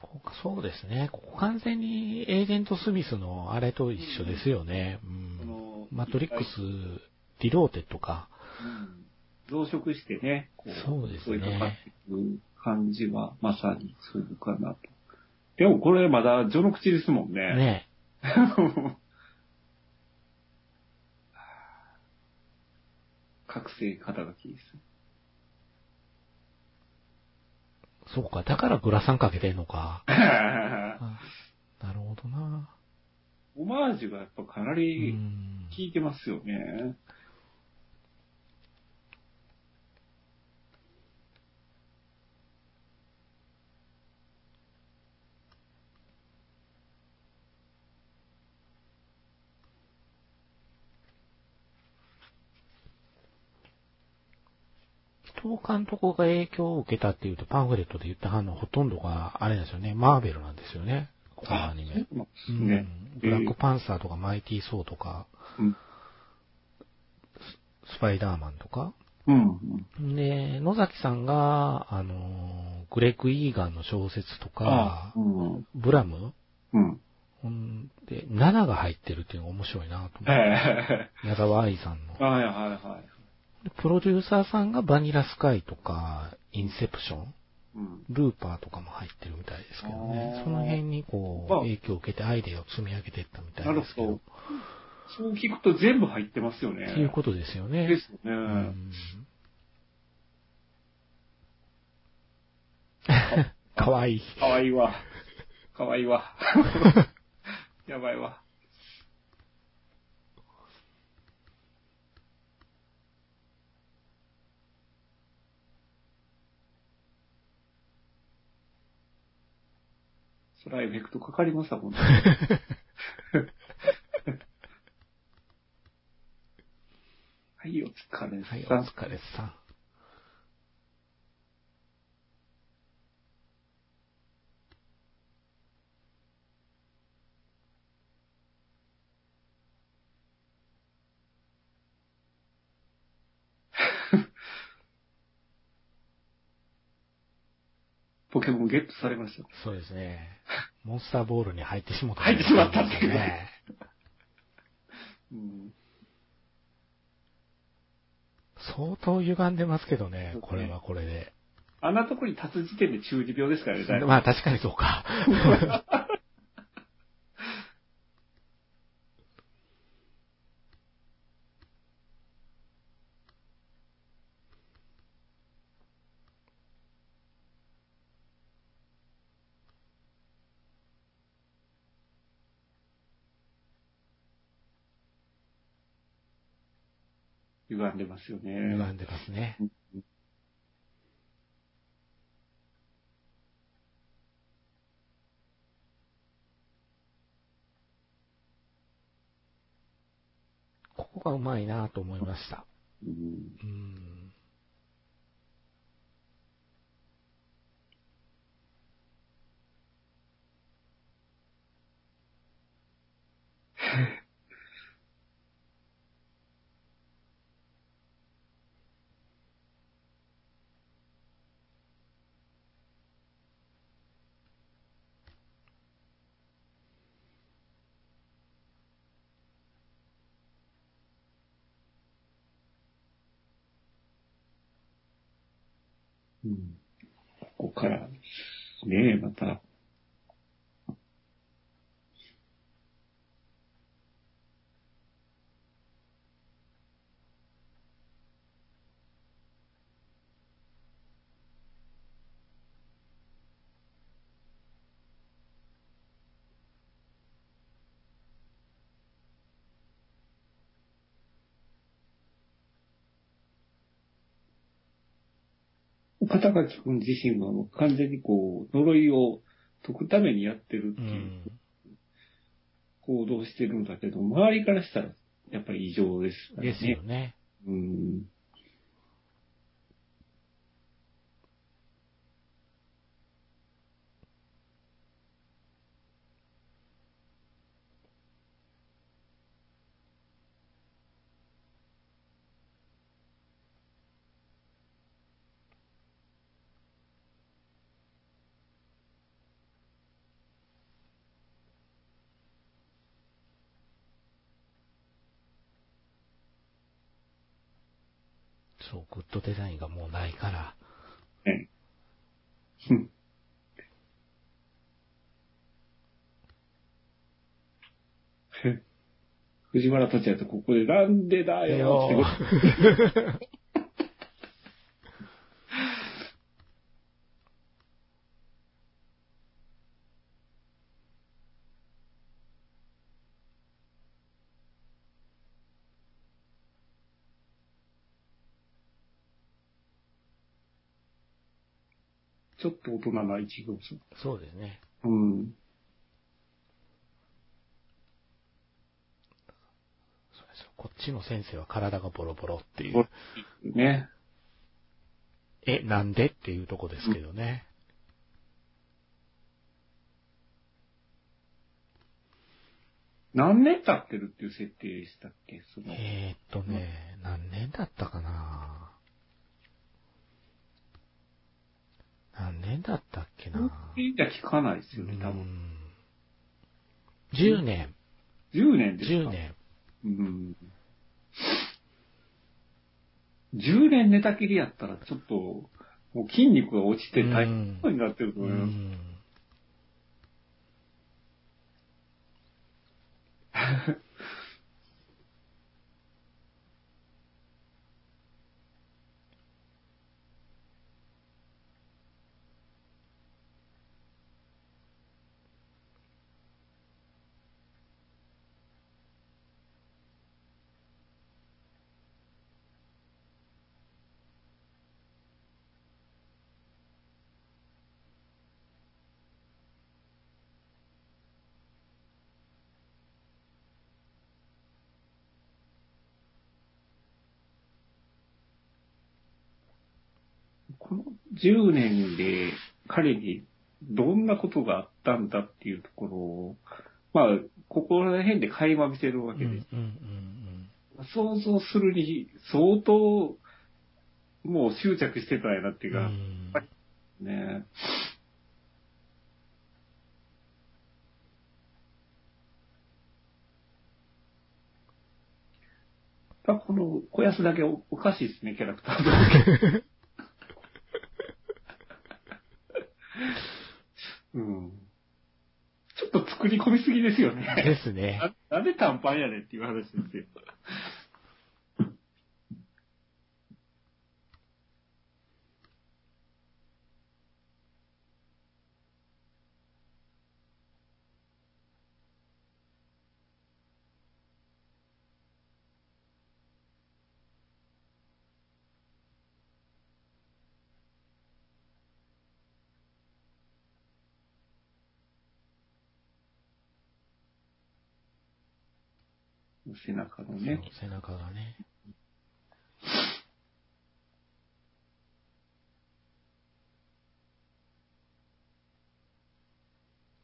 こそうですね。ここ完全にエージェント・スミスのあれと一緒ですよね。うそん。のマトリックス、ディローテとか。うん増殖してね、こそうですね襲いかかってくる感じは、まさにそうかなと。でもこれまだ序の口ですもんね。ね 覚醒肩書きです。そうか、だからグラサンかけてんのか。あなるほどな。オマージュがやっぱかなうりん。効いてますよね。東監督が影響を受けたっていうとパンフレットで言った反応ほとんどがあれなんですよね。マーベルなんですよね。このアニメ。そうなん。ブラックパンサーとかマイティー・ソーとか、うんスパイダーマンとか。うん。うんで、野崎さんが、あのー、グレッグ・イーガンの小説とか、うん。ブラム？うん。で、7が入ってるっていうのが面白いなと思って。え矢沢愛さんのえ。。はいはいはい。でプロデューサーさんがバニラスカイとか、インセプション、うん。ルーパーとかも入ってるみたいですけどねその辺にこう、まあ影響を受けてアイデアを積み上げていったみたないるですけど。そう聞くと全部入ってますよね。っていうことですよね。ですよね。うん かわいい。かわいいわ。かわいいわ。やばいわ。そらエフェクトかかりましたもんね。はい、お疲れはい、おさん。疲れさん。ポケモンゲットされました。そうですね。モンスターボールに入ってしまった、入ってしまったっていうね。うん相当歪んでますけどねねこれはこれで。あんなとこに立つ時点で中二病ですからね、まあ確かにそうか。歪んでますよね。歪んでますね。ここがうまいなと思いました。うんここから、ねえ、また。片垣くん自身はもう完全にこう、呪いを解くためにやってるってう。いうん行動をしてるんだけど、周りからしたらやっぱり異常ですからね。ですよね。うん。トデザインがもうないから。うん。藤原達也とここでなん。でだよって。ちょっと大人な一号さん。そうですね。うん。そうですよこっちの先生は体がボロボロっていボうロ。ね。え、なんでっていうとこですけどね。何年経ってるっていう設定でしたっけ？その、えーっとね、何年だったかな何年だったっけなじゃ聞かないですよね、多分。うん10年。10年ですか？10。年。うん。10年寝たきりやったら、ちょっと、もう筋肉が落ちて大変になってるとう思います。ん。この10年で彼にどんなことがあったんだっていうところを、まあ、ここら辺で垣間見せるわうんうんけです。うん想像するに相当、もう執着してたんやなっていうか、うんね。この小安だけおおかしいですね、キャラクター と。うん。ちょっと作り込みすぎですよね。ですね。ななんで短パンやねんっていう話ですよ。背中のね。背中がね。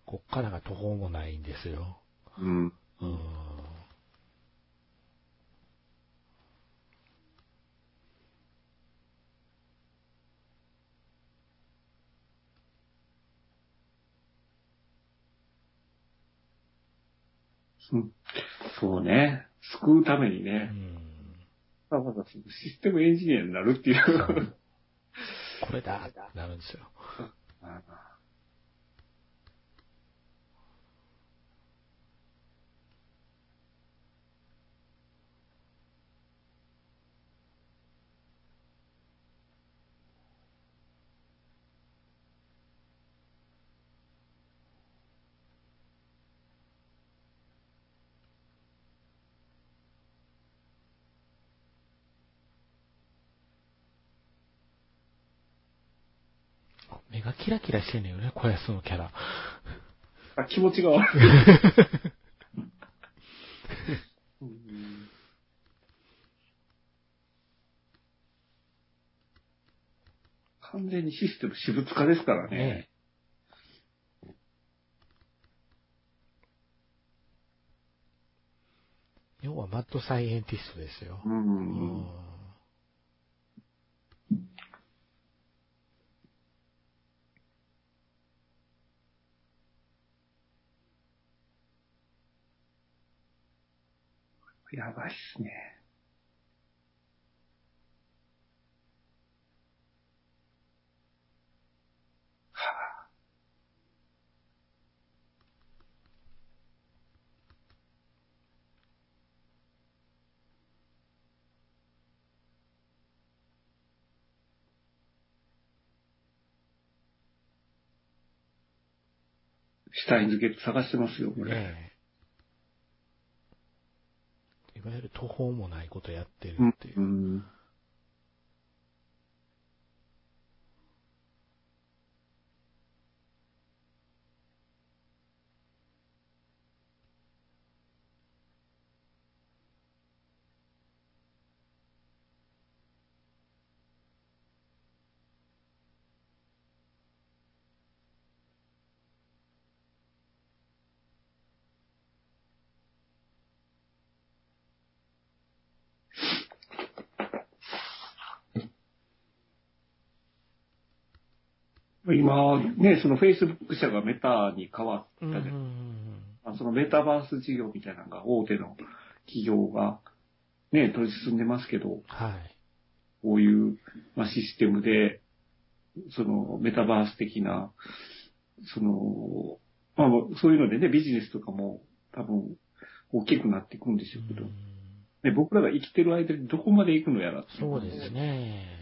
こっからが途方もないんですよ。うん。うん。うんそうね。救うためにうね、ん。わざわざシステムエンジニアになるっていう。これだなるんですよ。目がキラキラしてんのよね、小安のキャラ。あ気持ちが悪い。うん完全にシステム私物化ですからね。ね要はマッドサイエンティストですよ。うんうんやばいっすね。はあ、死体漬け探してますよ、これ。ええいわゆる途方もないことやってるっていう。うん。今、ね、その Facebook 社がメタに変わったじんうんそのメタバース事業みたいなのが大手の企業がね、取り進んでますけど、はい。こういう、まあ、システムで、そのメタバース的な、その、まあ、そういうのでね、ビジネスとかも多分大きくなっていくんでしょうけど、うんね、僕らが生きてる間にどこまで行くのやらそうです。ね。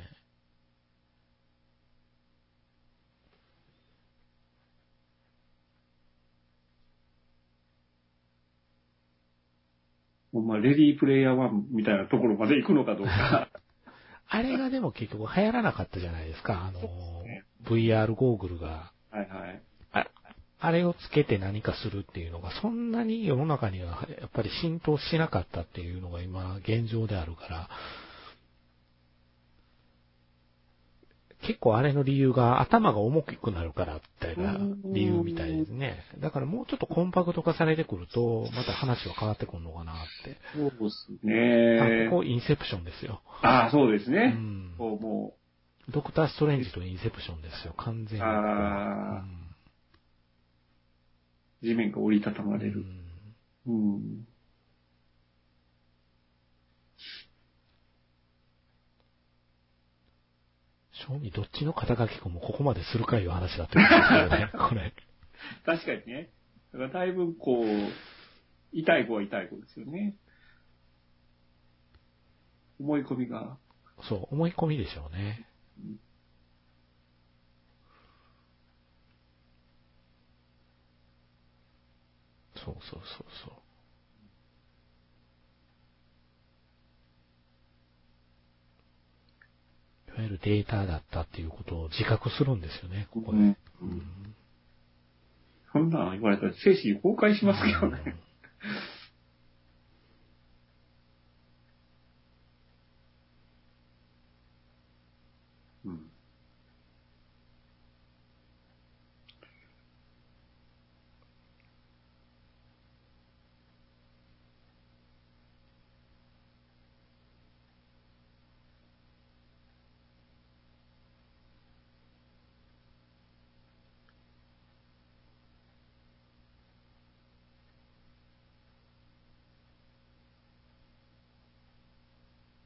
まあ、レディープレイヤー1みたいなところまで行くのかどうか。あれがでも結局流行らなかったじゃないですか。あのね、VR ゴーグルが。はいはい。ああれをつけて何かするっていうのが、そんなに世の中にはやっぱり浸透しなかったっていうのが今現状であるから、結構あれの理由が頭が重くなるからっていうのが理由みたいですね。だからもうちょっとコンパクト化されてくると、また話は変わってくるのかなって。そうですあね。ここインセプションですよ。ああ、そうですうね。ん。こうもドクターストレンジとインセプションですよ、完全に。あーう、地面が折りたたまうんれる。うん。正味どっちの肩書きかもここまでするかいう話だってことですよね、これ。確かにね。だからだいぶこう、痛い子は痛い子ですよね。思い込みが。そう、思い込みでしょうね。そうそうそうそう。いわゆるデータだったっていうことを自覚するんですよね、ここで。うんうんそんなん言われたら精神崩壊しますけどね。うん。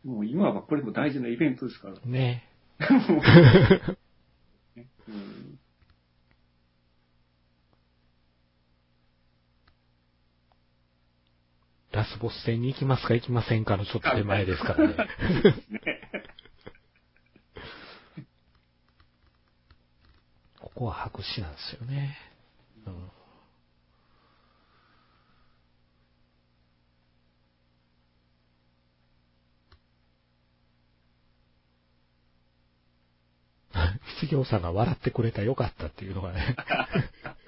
もう今はこれも大事なイベントですから。ね。うんラスボス戦に行きますか行きませんかのちょっと手前ですからね。ここは白紙なんですよね。うん失業さんが笑ってくれたよかったっていうのがね。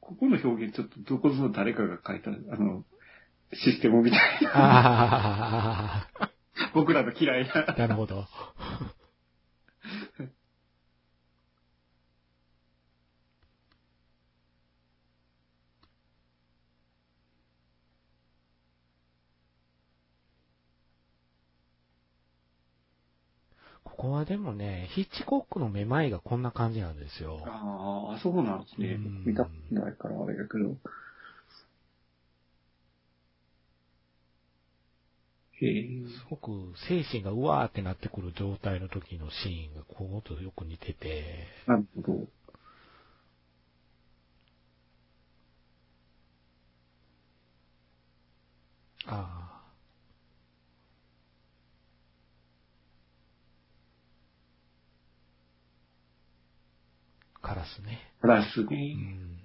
ここはこちょっとどこぞの誰かが書いた、あの、システムみたいな。あ僕らの嫌いなあ、。なるほど。でもね、ヒッチコックのめまいがこんな感じなんですよ。ああ、そうなんですねうん。見たことないからあれだけど。すごく精神がうわーってなってくる状態の時のシーンがこことよく似てて、なるほど。ああ。カラスね。プラスうね。ん。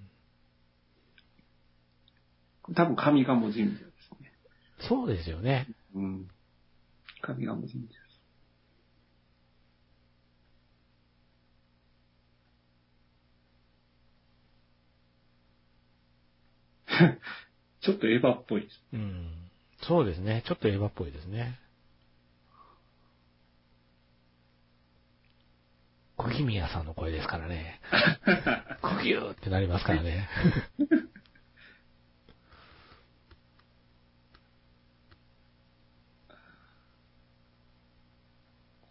多分神鴨神社ですね。そうですよね。うん。神鴨神社です。ちょっとエヴァっぽいです。うん。そうですね。ちょっとエヴァっぽいですね。小木宮さんの声ですからね。クギューってなりますからね。こ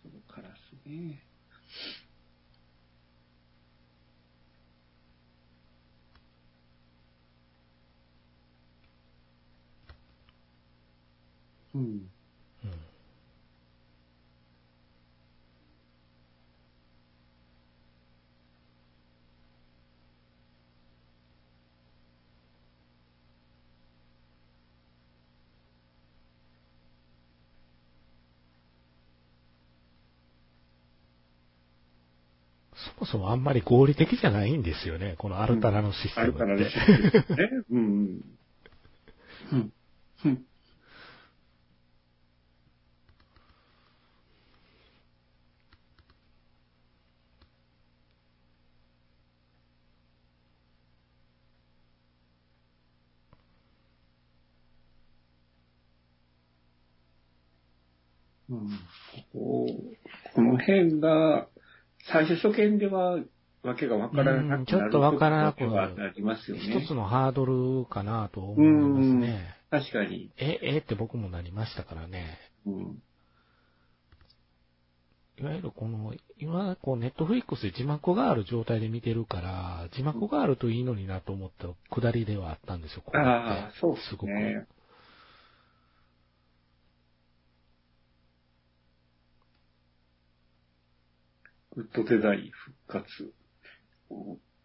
のカラスね。うん。うんそもそもあんまり合理的じゃないんですよね、このアルタラのシステムって。からですね。うん。うん。うん。うん。うん、こここの辺が、最初初見ではわけがわからなくなるうんちょっとわからなくなりますよね。一つのハードルかなと思いますね。確かに。え、えって僕もなりましたからね。うん。いわゆるこの、今、こう、ネットフリックスで字幕がある状態で見てるから、字幕があるといいのになと思ったくだりではあったんですよ、これってああ、そうですすごく。グッドデザイン復活。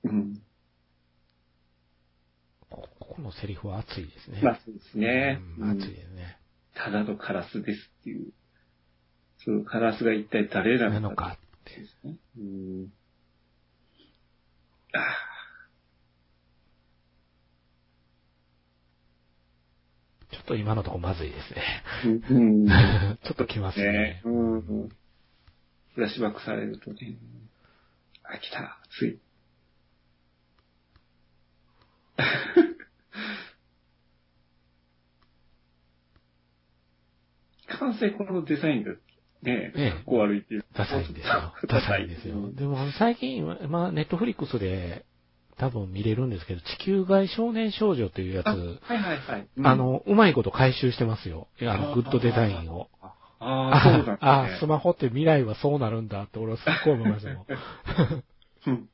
うん。こここのセリフは熱いですね。まあそうですね。うんうん熱いですね。ただのカラスですっていう。そのカラスが一体誰なのかなのか。ですね。うん。ああちょっと今のとこまずいですね。うん。ちょっときますねね。。うん。フラッシュバックされるとね。あ、来た。つい。完成このデザインがね、ええかっこ悪いっていう。ダサいんですよ。ダサいですよ。でも、最近、まあ、ネットフリックスで多分見れるんですけど、地球外少年少女っていうやつ、あはいはいはい。うんあ、の、うまいこと回収してますよ。あの、グッドデザインを。ああ、そうなんですね。ああ、スマホって未来はそうなるんだって俺はすっごい思いましたもん。うん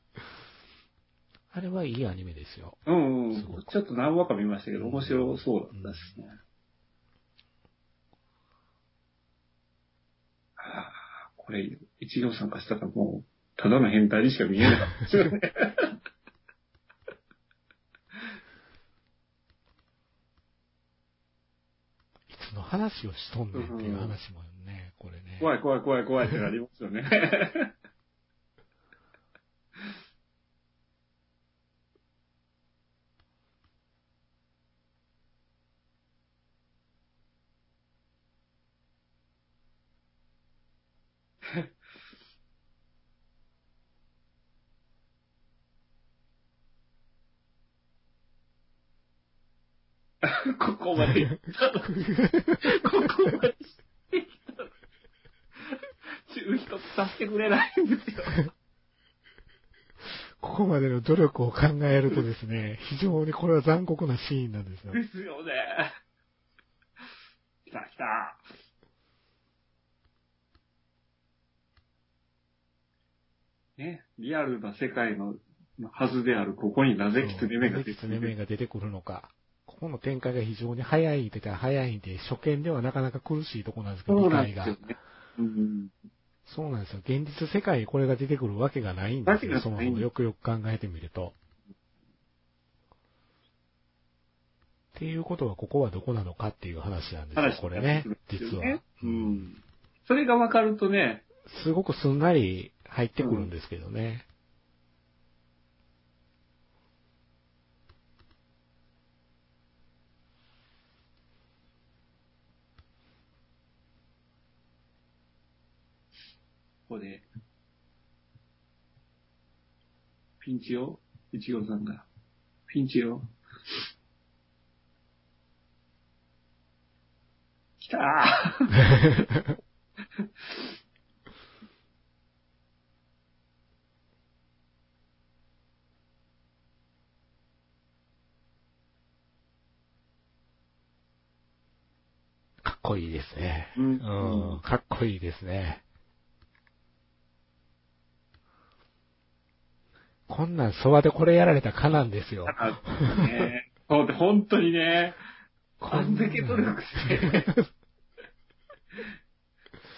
あれはいいアニメですよ。うんうんちょっと何話か見ましたけど、面白そうだったですね。はあ、これ、一行参加したらもう、ただの変態にしか見えなかったですよね。いつの話をしとんねんっていう話もね、これね。怖い怖い怖い怖いってなりますよね。ここまで行ったの。ここまでしてきたの。中一つさせてくれないんですよ。ここまでの努力を考えるとですね、非常にこれは残酷なシーンなんですよ。ですよね。来た来た。ね、リアルな世界のはずであるここになぜ狐目る？が出てくるのか。この展開が非常に早いって言ったら早いんで、初見ではなかなか苦しいとこなんですけど、理解が。そうなんですよ。現実世界にこれが出てくるわけがないんですよ。そもそもよくよく考えてみると。っていうことは、ここはどこなのかっていう話なんですよ、話これね実は。うん。それが分かるとね、すごくすんなり入ってくるんですけどね。ここで、ピンチよ、一号さんが。ピンチよ。来たー かっこいいですね。うんうん、かっこいいですね。こんなん、そばでこれやられたかなんですよ。ね、本当にね、あんだけ努力して、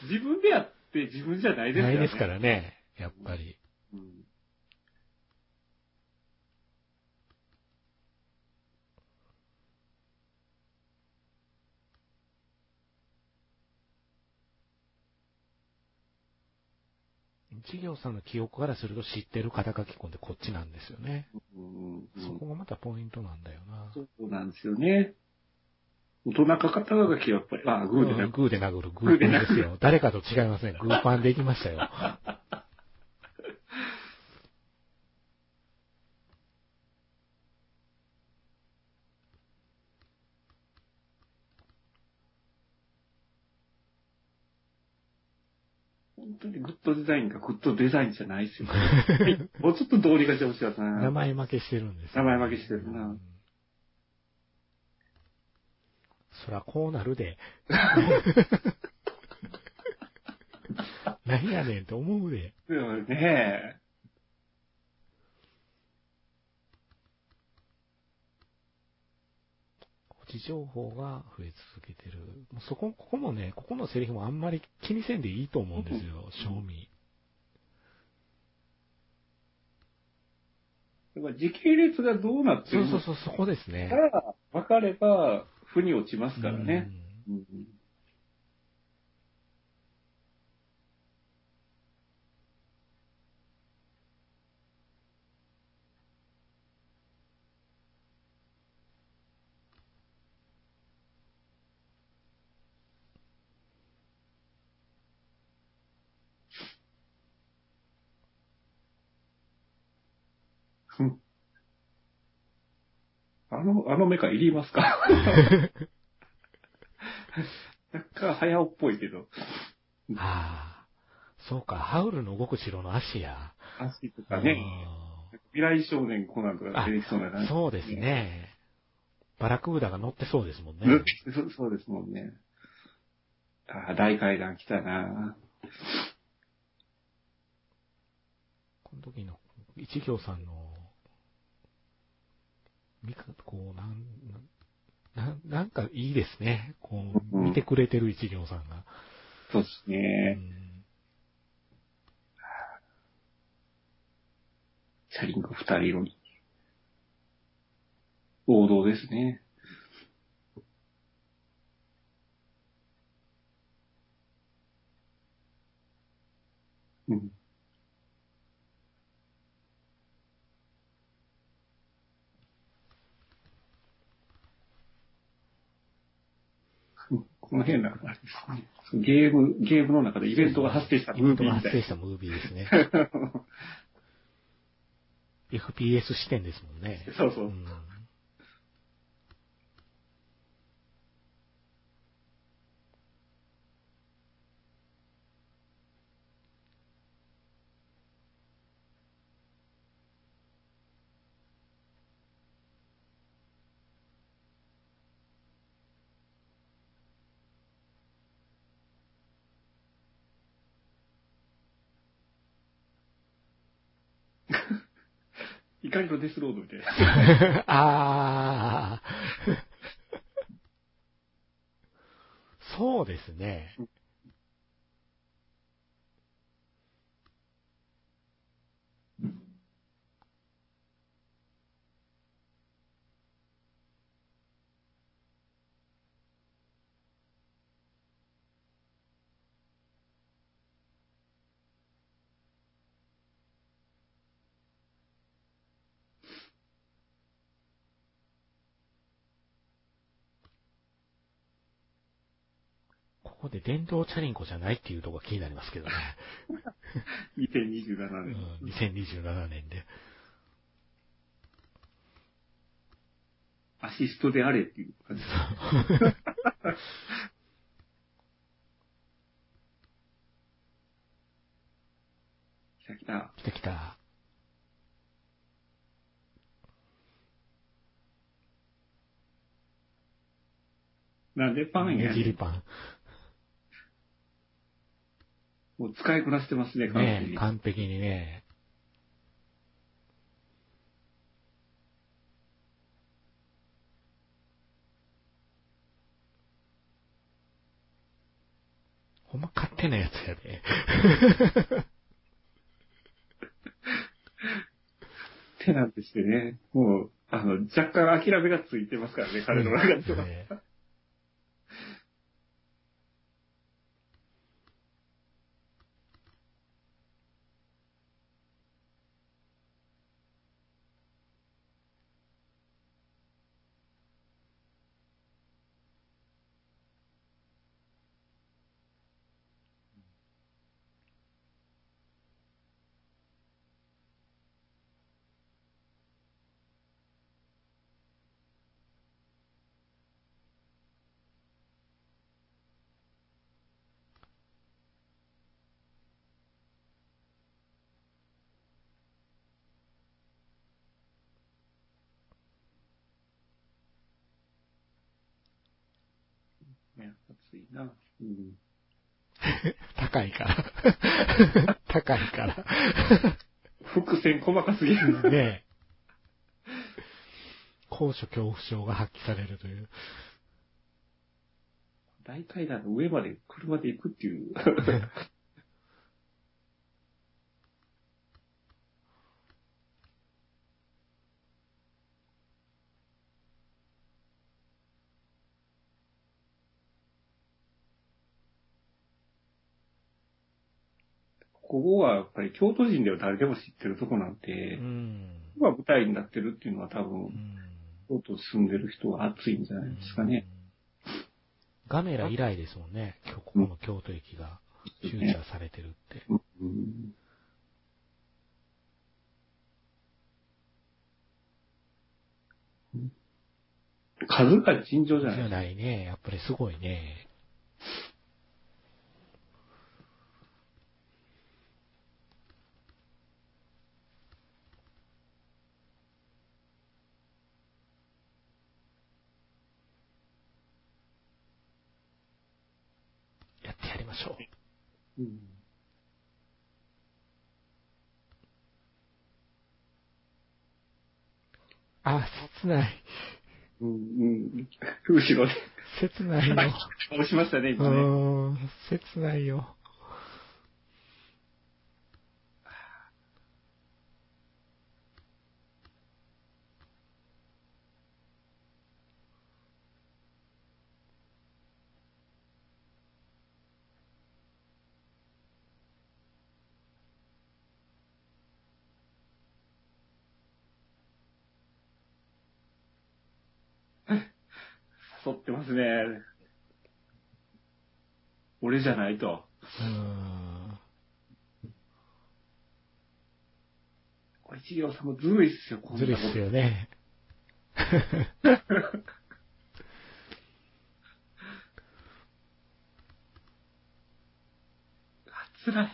自分でやって自分じゃないですからね。ないですからね、やっぱり。うん一行さんの記憶からすると知ってる肩書き込んでこっちなんですよね。そこがまたポイントなんだよな。そうなんですよね。大人か肩書きはやっぱり、あ、グーでなく、うんグーで殴る、グーパンですよ。誰かと違いません。グーパンで行きましたよ。本当にグッドデザインがグッドデザインじゃないですよ。はいもうちょっと道理がしてほしかったな。名前負けしてるんですよ名前負けしてるなうんそらこうなるで。何やねんって思うで。うんねえ。情報が増え続けてる。そこ、ここもね、ここのセリフもあんまり気にせんでいいと思うんですよ、賞味。だから時系列がどうなってるのかそうそうそう、そこですね。が分かれば、負に落ちますからね。うんうんうんあの、あのメカいりますか？なんか、早尾っぽいけど。ああ、そうか、ハウルの動く城の足や。足とかね、あ未来少年コナンとか出てきそうなー感じ。そうですね。バラクーダが乗ってそうですもんね。そうですもんね。ああ、大階段来たなこの時の一行さんの、見か、こう、なん、なん、なんかいいですね。こう、うん見てくれてる一行さんが。そうですうね。んチャリンコ二人色に。王道ですね。うん。この辺なあれですね。ゲーム、ゲームの中でイベントが発生したイベントがみたい発生したムービーですね。FPS 視点ですもんね。そうそう。ん怒りのデスロードみたいな。ああ。そうですね。ここで電動チャリンコじゃないっていうところが気になりますけどね。2027うん年。2027年で。アシストであれっていう感じ。来た来た。来た来た。なんでパンやねじりパン。もう使いこなしてますね、完璧に。ね完璧にね。ほんま勝手なやつやで。手なんてしてね、もう、あの、若干諦めがついてますからね、彼の中では。ねね、熱いな。うん。高いから。高いから。伏線細かすぎる。ね高所恐怖症が発揮されるという。大階段の上まで車で行くっていう。ここはやっぱり京都人では誰でも知ってるとこなんうて、ん。ここが舞台になってるっていうのは多う分、ん。京都住んでる人は熱いんじゃないですかね。ガメラ以来ですもんね。ここの京都駅がフューチャーされてるって。うん。数が尋常じゃじゃないないね。やっぱりすごいね。やってやりましょう。うんあ、切ない。うんうん後ろで切ないよ。倒しましたね、う今ね。ーん、切ないよ。反ってますね。俺じゃないと。これ一行さんもずるいっすよ、こんなずるいっすよね。つらい、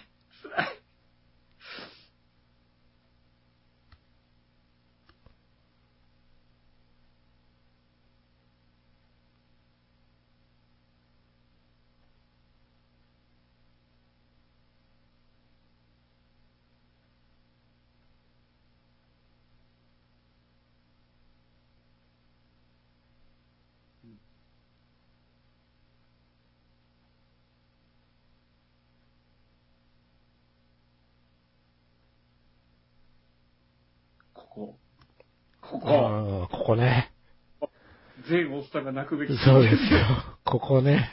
っさんが泣くべき。そうですよ。ここね。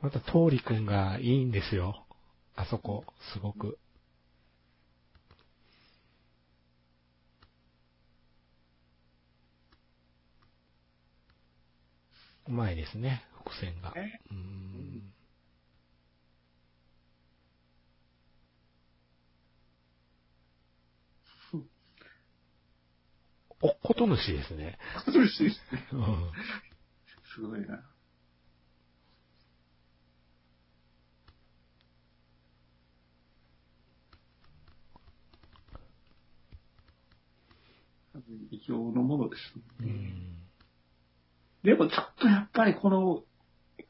また、通りくんがいいんですよ。あそこ、すごく。うまいですね、伏線が。ねうーん。おっこと主ですね。苦しいですね。うん。すごいな。異形のものですね。うん。でもちょっとやっぱりこの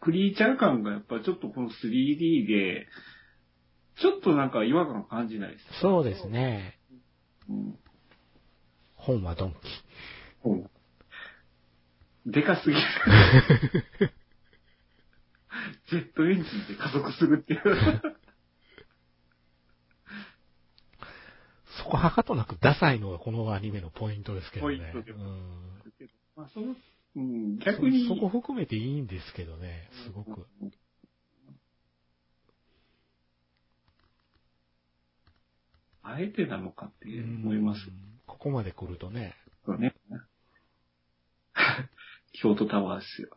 クリーチャー感がやっぱちょっとこの 3D で、ちょっとなんか違和感感じないです。そうですね。うん。本はドンキ。うんでかすぎる。ジェットエンジンで加速するっていう。そこはかとなくダサいのがこのアニメのポイントですけどね。その、うん、逆に。そそこ含めていいんですけどね、すごく。あえてなのかって思いますうんここまで来るとね。そうね。京都タワーですよ。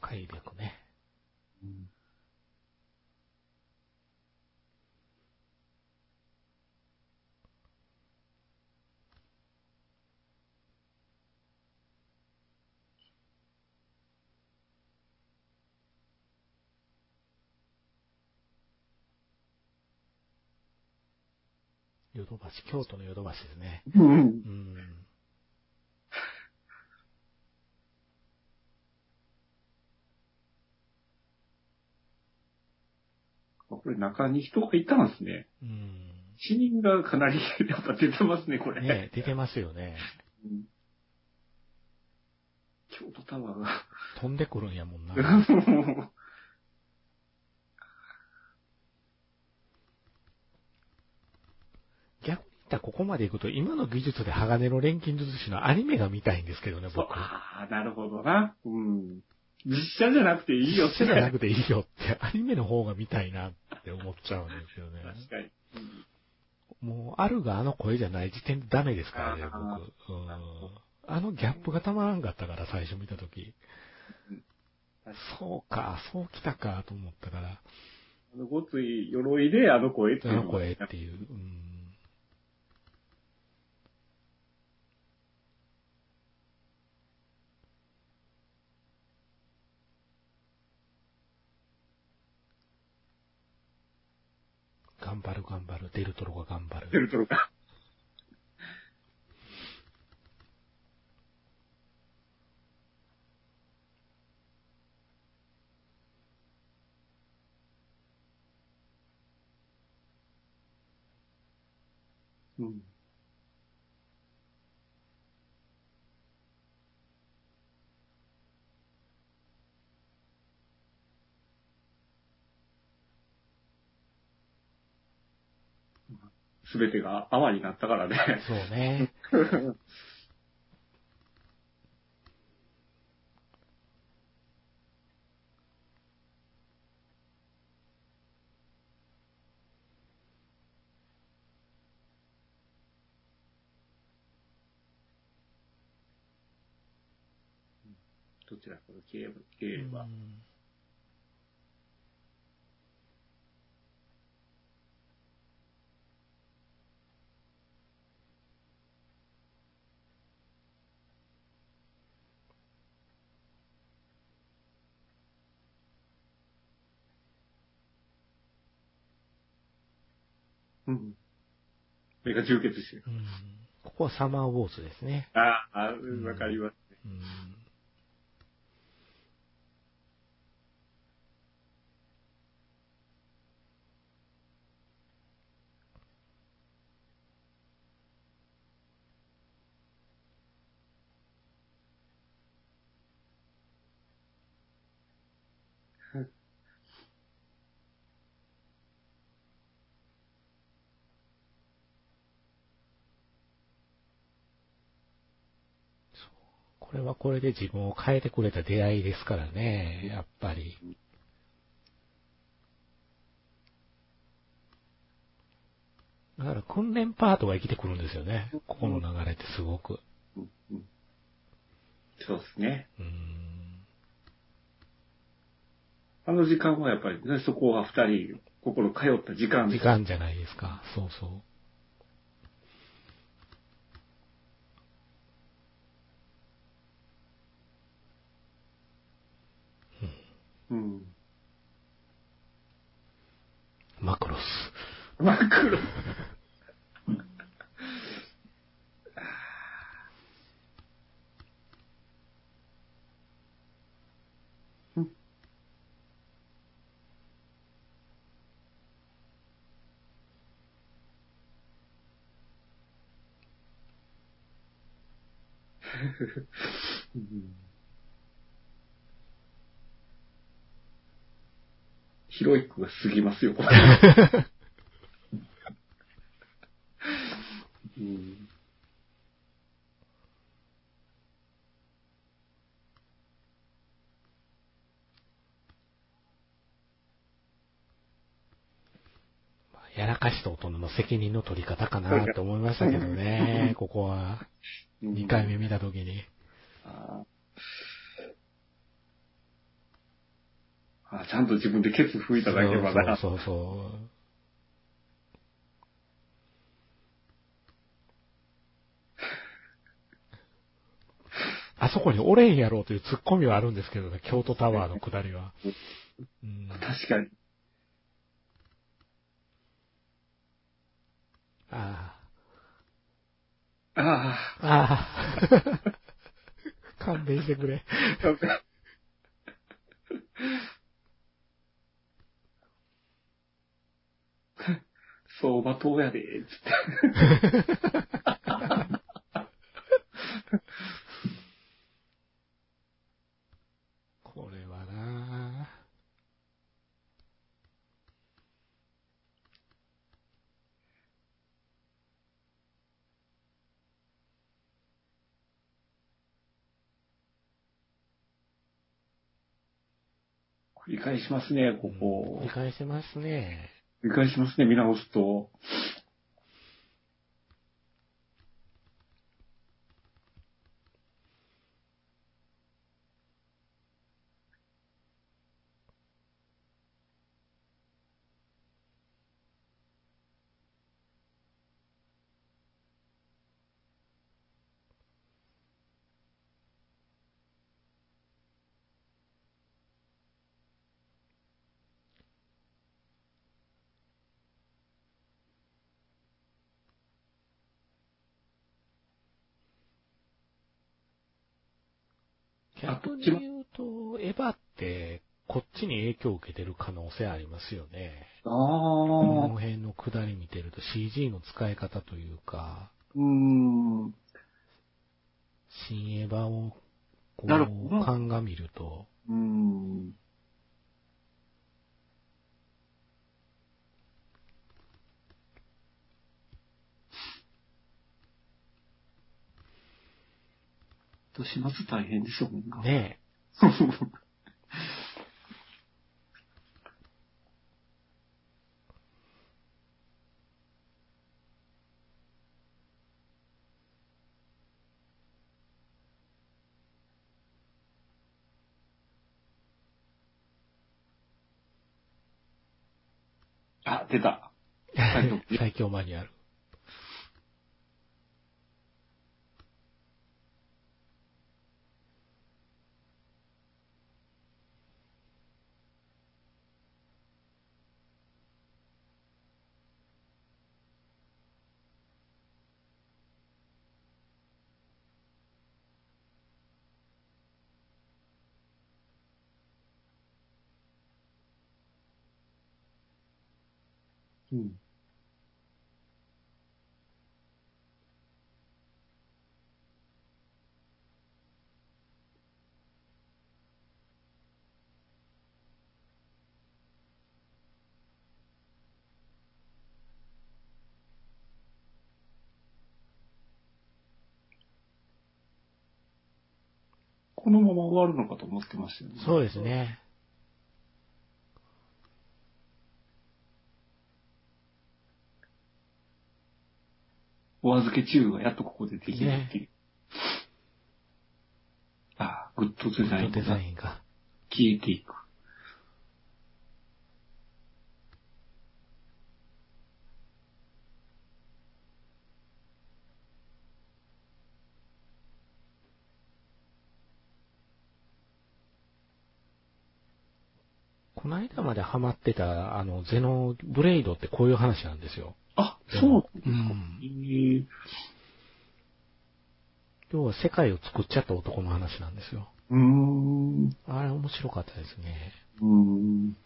快力ね。ヨドバシ、京都のヨドバシですね。うんう。ん。これ中に人がいたんですね。うん。死人がかなりやっぱ出てますね、これ。ね出てますよね。うん京都タワーが。飛んでくるんやもんな。逆に言ったらここまで行くと、今の技術で鋼の錬金術師のアニメが見たいんですけどね、そう僕。ああ、なるほどな。うん。実写じゃなくていいよって。実写じゃなくていいよって、アニメの方が見たいなって思っちゃうんですよね。確かに。うんもう、あるがあの声じゃない時点でダメですからね、僕。うん。あのギャップがたまらんかったから、最初見たとき。そうか、そうきたか、と思ったから、あのごつい鎧であの声っていうあの声っていう。うん。頑張る頑張る、デルトロが頑張出る。るとろか。うん。すべてが泡になったからね。そうね。どちらかが消え消えれば。うん。目が充血してる。うんここはサマーウォーズですね。ああ、わかりますね。うんこれはこれで自分を変えてくれた出会いですからね、やっぱり。だから訓練パートが生きてくるんですよね。ここの流れってすごく。うんうんそうですね。あの時間はやっぱり、ね、そこは二人、心通った時間時間じゃないですか。そうそう。うん。マクロス。真っ黒。うんヒロイックが過ぎますよ、これ。うんやらかした大人の責任の取り方かなと思いましたけどね、ここは。2回目見たときに。あーあ、ちゃんと自分でケツ拭いただけはな。そうそうそう。あそこにおれんやろうというツッコミはあるんですけどね、京都タワーの下りは。うん、確かに。あああ、ああ。勘弁してくれ。あ。相場党やで、つって。これはな繰り返しますね、こ繰こり。返せますね。繰り返しますね、見直すと。逆に言うと、エヴァって、こっちに影響を受けてる可能性ありますよね。あこのあ。辺の下り見てると CG の使い方というか、うーん。新エヴァをこう鑑みると、うーん。と始末大変でしょうな。ねあ、出た。最強マニュアル。このまま終わるのかと思ってましたよね。そうですね。お預け中がやっとここでできるっていう。ああ、グッドデザインデザがインが。消えていく。この間までハマってた、あの、ゼノブレイドってこういう話なんですよ。あ、そう。うんええ要は世界を作っちゃった男の話なんですよ。うーん。うあれ面白かったですね。ーん。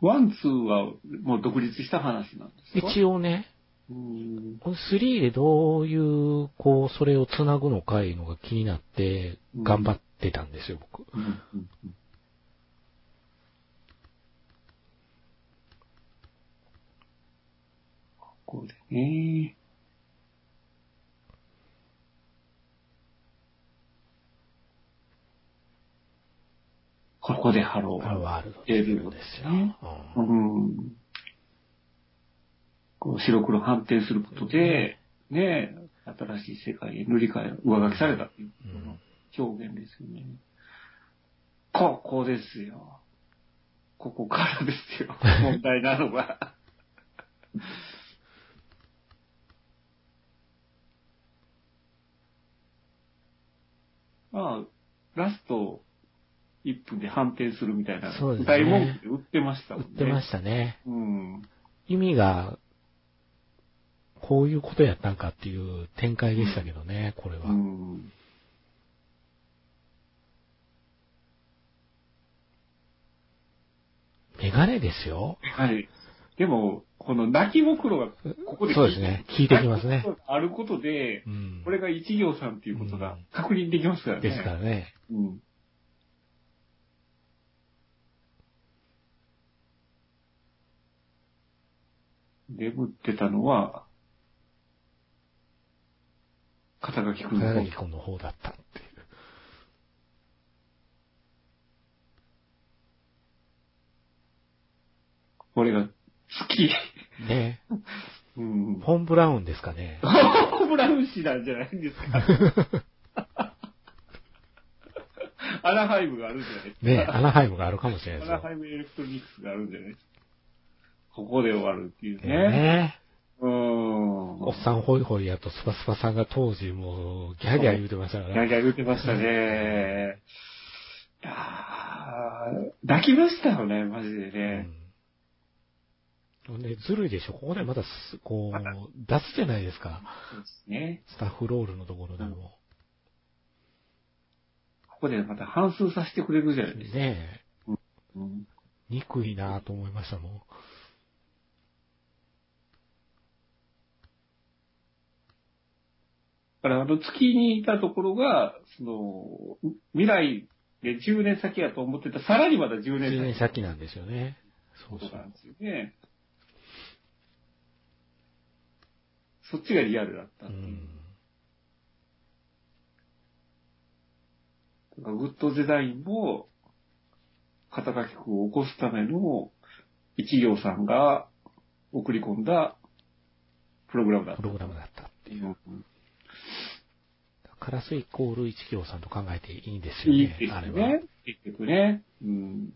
one、two はもう独立した話なんですか？一応ね、うーん。3でどういう、こう、それを繋ぐのかいうのが気になって、うん頑張ってたんですよ、僕。うんうんうんここでね。ここで Hello。Hello World っていうんですよ。ねううんん。こう白黒反転することで、ね、新しい世界へ塗り替え、上書きされたっていう表現ですよね。ここですよ。ここからですよ。問題なのが。まあ、ラスト1分で反転するみたいな、そうですね大文句で売ってましたもんね。売ってましたね。うん。意味が、こういうことやったんかっていう展開でしたけどね、これは。うん。メガネですよ。はい。でも、この泣きぼくろがここでそうですね効いてきますねあることで、うん。これが一行さんっていうことが確認できますからね。ですからね。うん。眠ってたのは、肩書きくんの片垣君の方だったっていう。これが好き。ね。うん。フォン・ブラウンですかね。ブラウン氏なんじゃないんですか。アナハイムがあるんじゃないですか。ね、アナハイムがあるかもしれないですよ。アナハイムエレクトロニクスがあるんじゃないですか。ここで終わるっていうね。ねうーん。おっさんホイホイやとスパスパさんが当時もうギャーギャー言うてましたから。ギャーギャー言ってましたね。いやー泣きましたよね、マジでね。うん。ね、ずるいでしょ。ここでまたす、こう、出すじゃないですか。そうですね。スタッフロールのところでも。ここでまた反数させてくれるじゃないですか。ねえ、うん憎いなと思いましたもん。から、あの、月にいたところが、その、未来で10年先やと思ってた、さらにまだ10 10年年先先なんですよね。そうそうなんですよね。そっちがリアルだったっう。ん。だからグッドデザインも、肩書き句を起こすための一行さんが送り込んだプログラムだったプログラムだったっていう。うんカラスイコール一行さんと考えていいんですよね。いいですあれは。ね。結局ね。うん。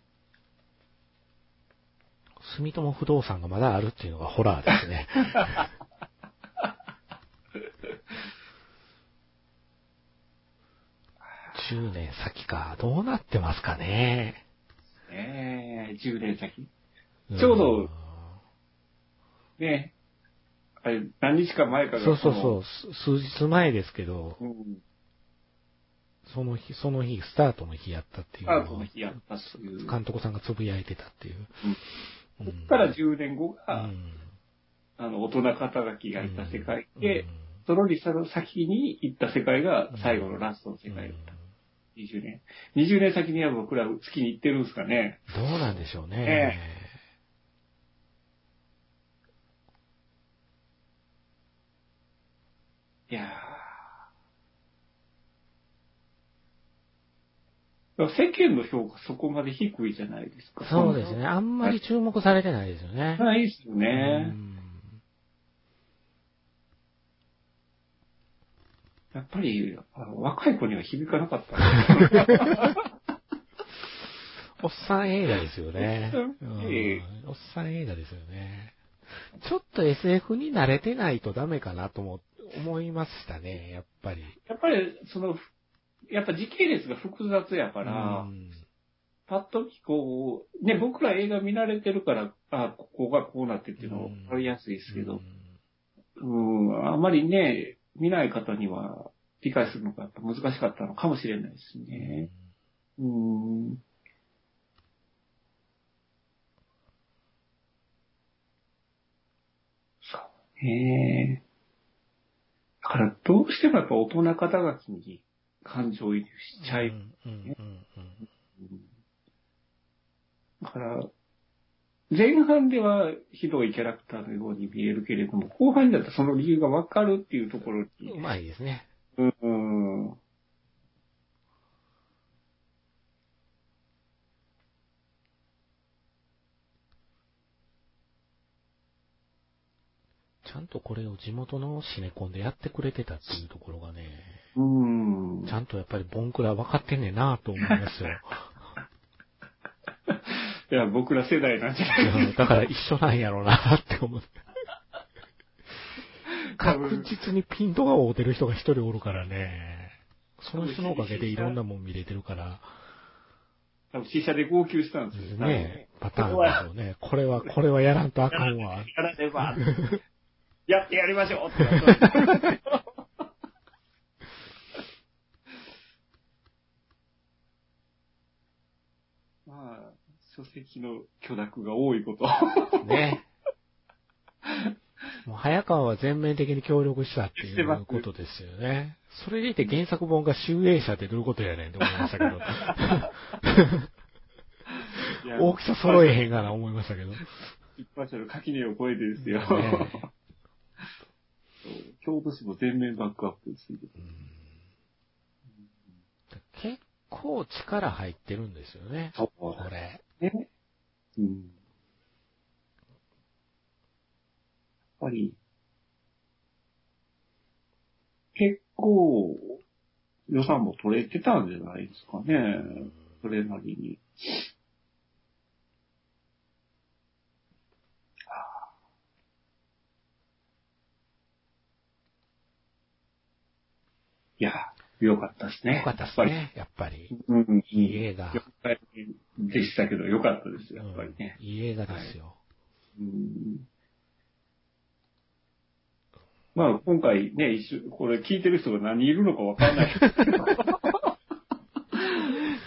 住友不動産がまだあるっていうのがホラーですね。10年先か。どうなってますかね。ねえ、10年先。んちょうどねあれ、何日か前から。そうそうそう。す数日前ですけど、う。うん。その日、その日、スタートの日やったっていうあ、のをその日やったっていう。監督さんがつぶやいてたっていう。うんうんこっから10年後が、うんあの、大人肩書きがいた世界で、うんそのリサの先に行った世界が最後のラストの世界だった。20年。20年先には僕ら月に行ってるんですかね。どうなんでしょうね。えいやー世間の評価そこまで低いじゃないですか。そうですね。あんまり注目されてないですよね。ないですようね。んやっぱり、若い子には響かなかったね。おっさん映画ですよね。おっさん映画ですよね。ちょっと SF に慣れてないとダメかなとも思いましたね、やっぱり。やっぱり、その、やっぱ時系列が複雑やから、うんパッとこう、ね、僕ら映画見慣れてるから、あ、ここがこうなってっていうの分かりやすいですけど、うん、あまりね、見ない方には理解するのがやっぱ難しかったのかもしれないですね。うん。そうね。だからどうしてもやっぱ大人肩書きに感情移入しちゃい、うんうんうんうんだから、前半ではひどいキャラクターのように見えるけれども、後半だとその理由がわかるっていうところに、うまいですね。うん。ちゃんとこれを地元のシネコンでやってくれてたっていうところがね、うん。ちゃんとやっぱりボンクラ分かってんねんなと思いますよ。いや、僕ら世代なんじゃないうんだから一緒なんやろうなって思って。確実にピントが合うてる人が一人おるからね。その人のおかげでいろんなもん見れてるから。多分試写で号泣したんですよねパターンですよね。これは、これはやらんとあかんわ。やらねば。やってやりましょうってまあ、書籍の許諾が多いこと。ね。もう早川は全面的に協力したっていうことですよね。それでいて原作本が集英社ってどういうことやねんって思いましたけど。大きさ揃えへんがな思いましたけど。一般社の垣根を越えてですよ。ね京都市も全面バックアップついてて結構力入ってるんですよね。そうこれ。ね。うん。やっぱり、結構、予算も取れてたんじゃないですかね。それなりに。いや、よかったですね。よかったですやっね、やっぱり。うん。いい映画。4回でしたけど、よかったですよ、やっぱりね。うんいい映画ですよ。うんまあ、今回ね、一緒、これ聞いてる人が何人いるのかわかんない。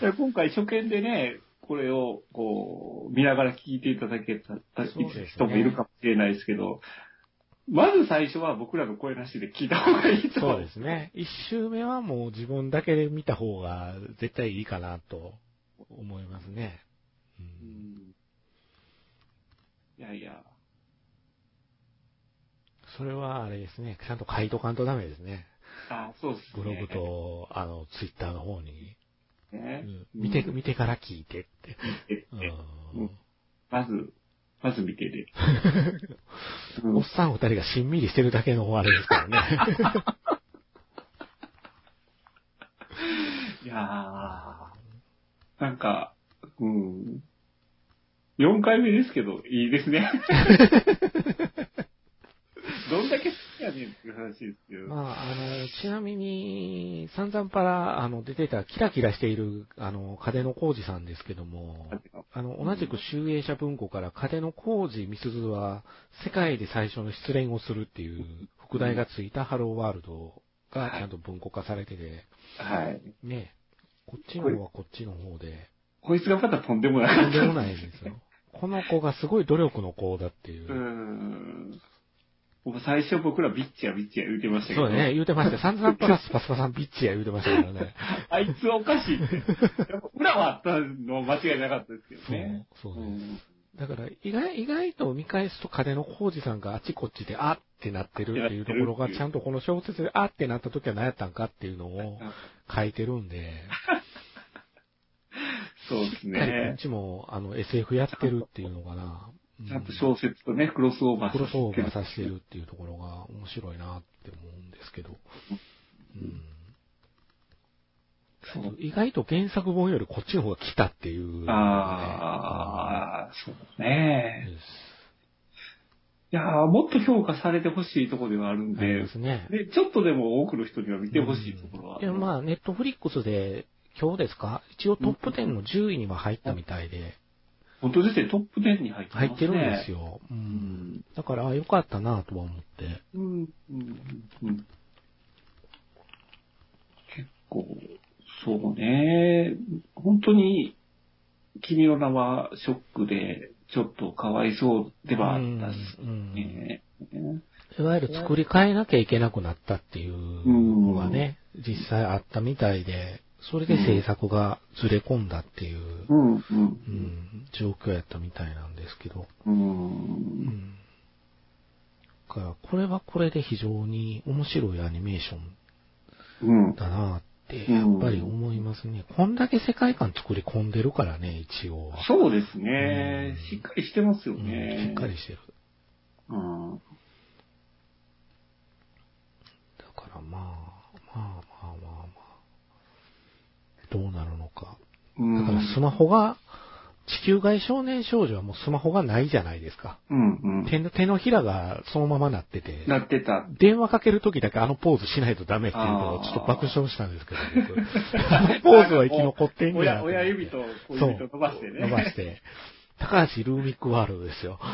で今回初見でね、これをこう、見ながら聞いていただけたね人もいるかもしれないですけど、まず最初は僕らの声なしで聞いた方がいいと。そうですね。一周目はもう自分だけで見た方が絶対いいかなと思いますね。ううんん。いやいや、それはあれですね。ちゃんと書いとかんとダメですね。あそうですね。ブログと、あの、ツイッターの方に。ねうん見て、見てから聞いてって。うんまず、まず見てで。う んおっさん二人がしんみりしてるだけのあれですからね。いやー、なんか、うん。4回目ですけど、いいですね。どんだけやねんっていう話ですけど。まあ、あの、ちなみに、散々パラ、あの、出てたキラキラしている、あの、風野浩二さんですけども、あの、同じく集英社文庫から、風野浩二美鈴は、世界で最初の失恋をするっていう、副題がついたハローワールドがちゃんと文庫化されてて、はい。ね、こっちの方はこっちの方で、こいつがまたとんでもない。とんでもないんですよ。この子がすごい努力の子だっていう う。ん。僕最初僕らビッチやビッチや言うてましたけど。そうね、言うてました。散々プラスパスパさんビッチや言うてましたからね。あいつはおかしい裏はあったのは間違いなかったですけどね。そう、そうです。んだから、意外、意外と見返すと金の工事さんがあちこちで、あってなってるっていうところが、ちゃんとこの小説で、あってなった時は何やったんかっていうのを書いてるんで、そうですねっ。ちも、あの、SF やってるっていうのかな。うんちゃんと小説とね、クロスオーバークロスオーバーささせてるっていうところが面白いなって思うんですけど。うん意外と原作本よりこっちの方が来たっていう、ね。ああ、そうね。うんいやーもっと評価されてほしいところではあるんでありま、すね。で、ちょっとでも多くの人には見てほしいところは。いや、まあ、ネットフリックスで、今日ですか？一応トップ10の10位には入ったみたいで、本当ですね、トップ10に入ってますね。入ってるんですよ。う。うんん。だから、あよかったなとは思って。うん。うん。うん。結構、そうね。本当に、君の名はショックで、ちょっとかわいそうではあったしうんね。いわゆる作り変えなきゃいけなくなったっていうのがね、実際あったみたいで、それで制作がずれ込んだっていう、うん、うんう、ん、状況やったみたいなんですけど。う。うんん。だから、これはこれで非常に面白いアニメーションうん。だなって、やっぱり思いますね。こんだけ世界観作り込んでるからね、一応は。そうですねうん。しっかりしてますようんね。しっかりしてる。うん。だからまあ、まあまあまあまあ、どうなるのか。うんだからスマホが、地球外少年少女はもうスマホがないじゃないですか。うん、うん。手の手のひらがそのままなってて、なってた。電話かけるときだけあのポーズしないとダメっていうのをちょっと爆笑したんですけど、僕。あのポーズは生き残ってんねや親、と思って親指と小指と伸ばしてね。伸ばして。高橋ルーミックワールドですよ。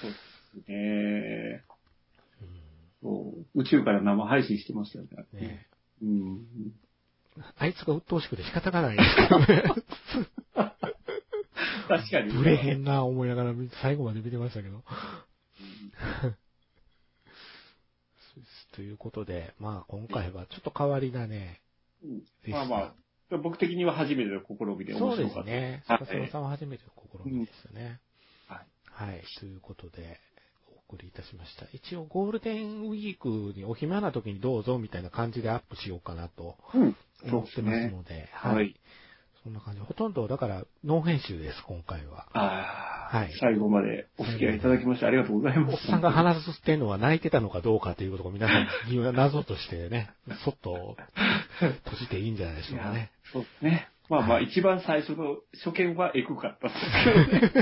そうですね。そう宇宙から生配信してましたよね。うんねうん。あいつが鬱陶しくて仕方がないですけどね。確かに。ブレへんな思いながら最後まで見てましたけど。ということで、まあ今回はちょっと変わりだね。うんでまあまあ、僕的には初めての試みでそうで面白かった。すね。はい坂島さんは初めての試みですね。はい。はい。ということで、お送りいたしました。一応ゴールデンウィークにお暇な時にどうぞみたいな感じでアップしようかなと思ってますですね。ので、はい。そんな感じ。ほとんど、だから、ノー編集です、今回は。ああ、はい最後までお付き合いいただきましてありがとうございます。おっさんが話すってのは泣いてたのかどうかということを皆さん謎としてね、そっと閉じていいんじゃないでしょうかね。そうですね。まあまあ、はい一番最初の初見はエグかったです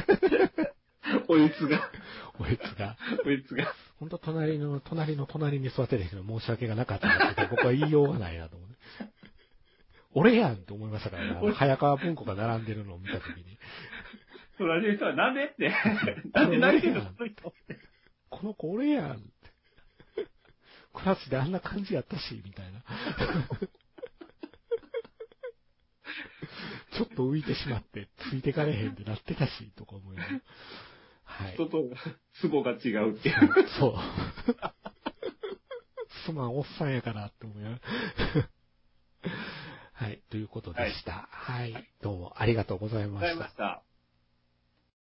けどね。おやつが、おやつが。おやつが。本当隣の、隣の隣に座ってた人に申し訳がなかったなって僕は言いようがないなと思って。俺やんって思いましたからね。早川文庫が並んでるのを見たときに。隣の人はなんでって。なんで泣いてんの？この子俺やんって。クラスであんな感じやったし、みたいな。ちょっと浮いてしまって、ついてかれへんってなってたし、とか思いながらはい。人とツボが違うっていう。そう。すまん、おっさんやからって思いながら。はい、ということでした。はい、どうもありがとうございましたございまし。た。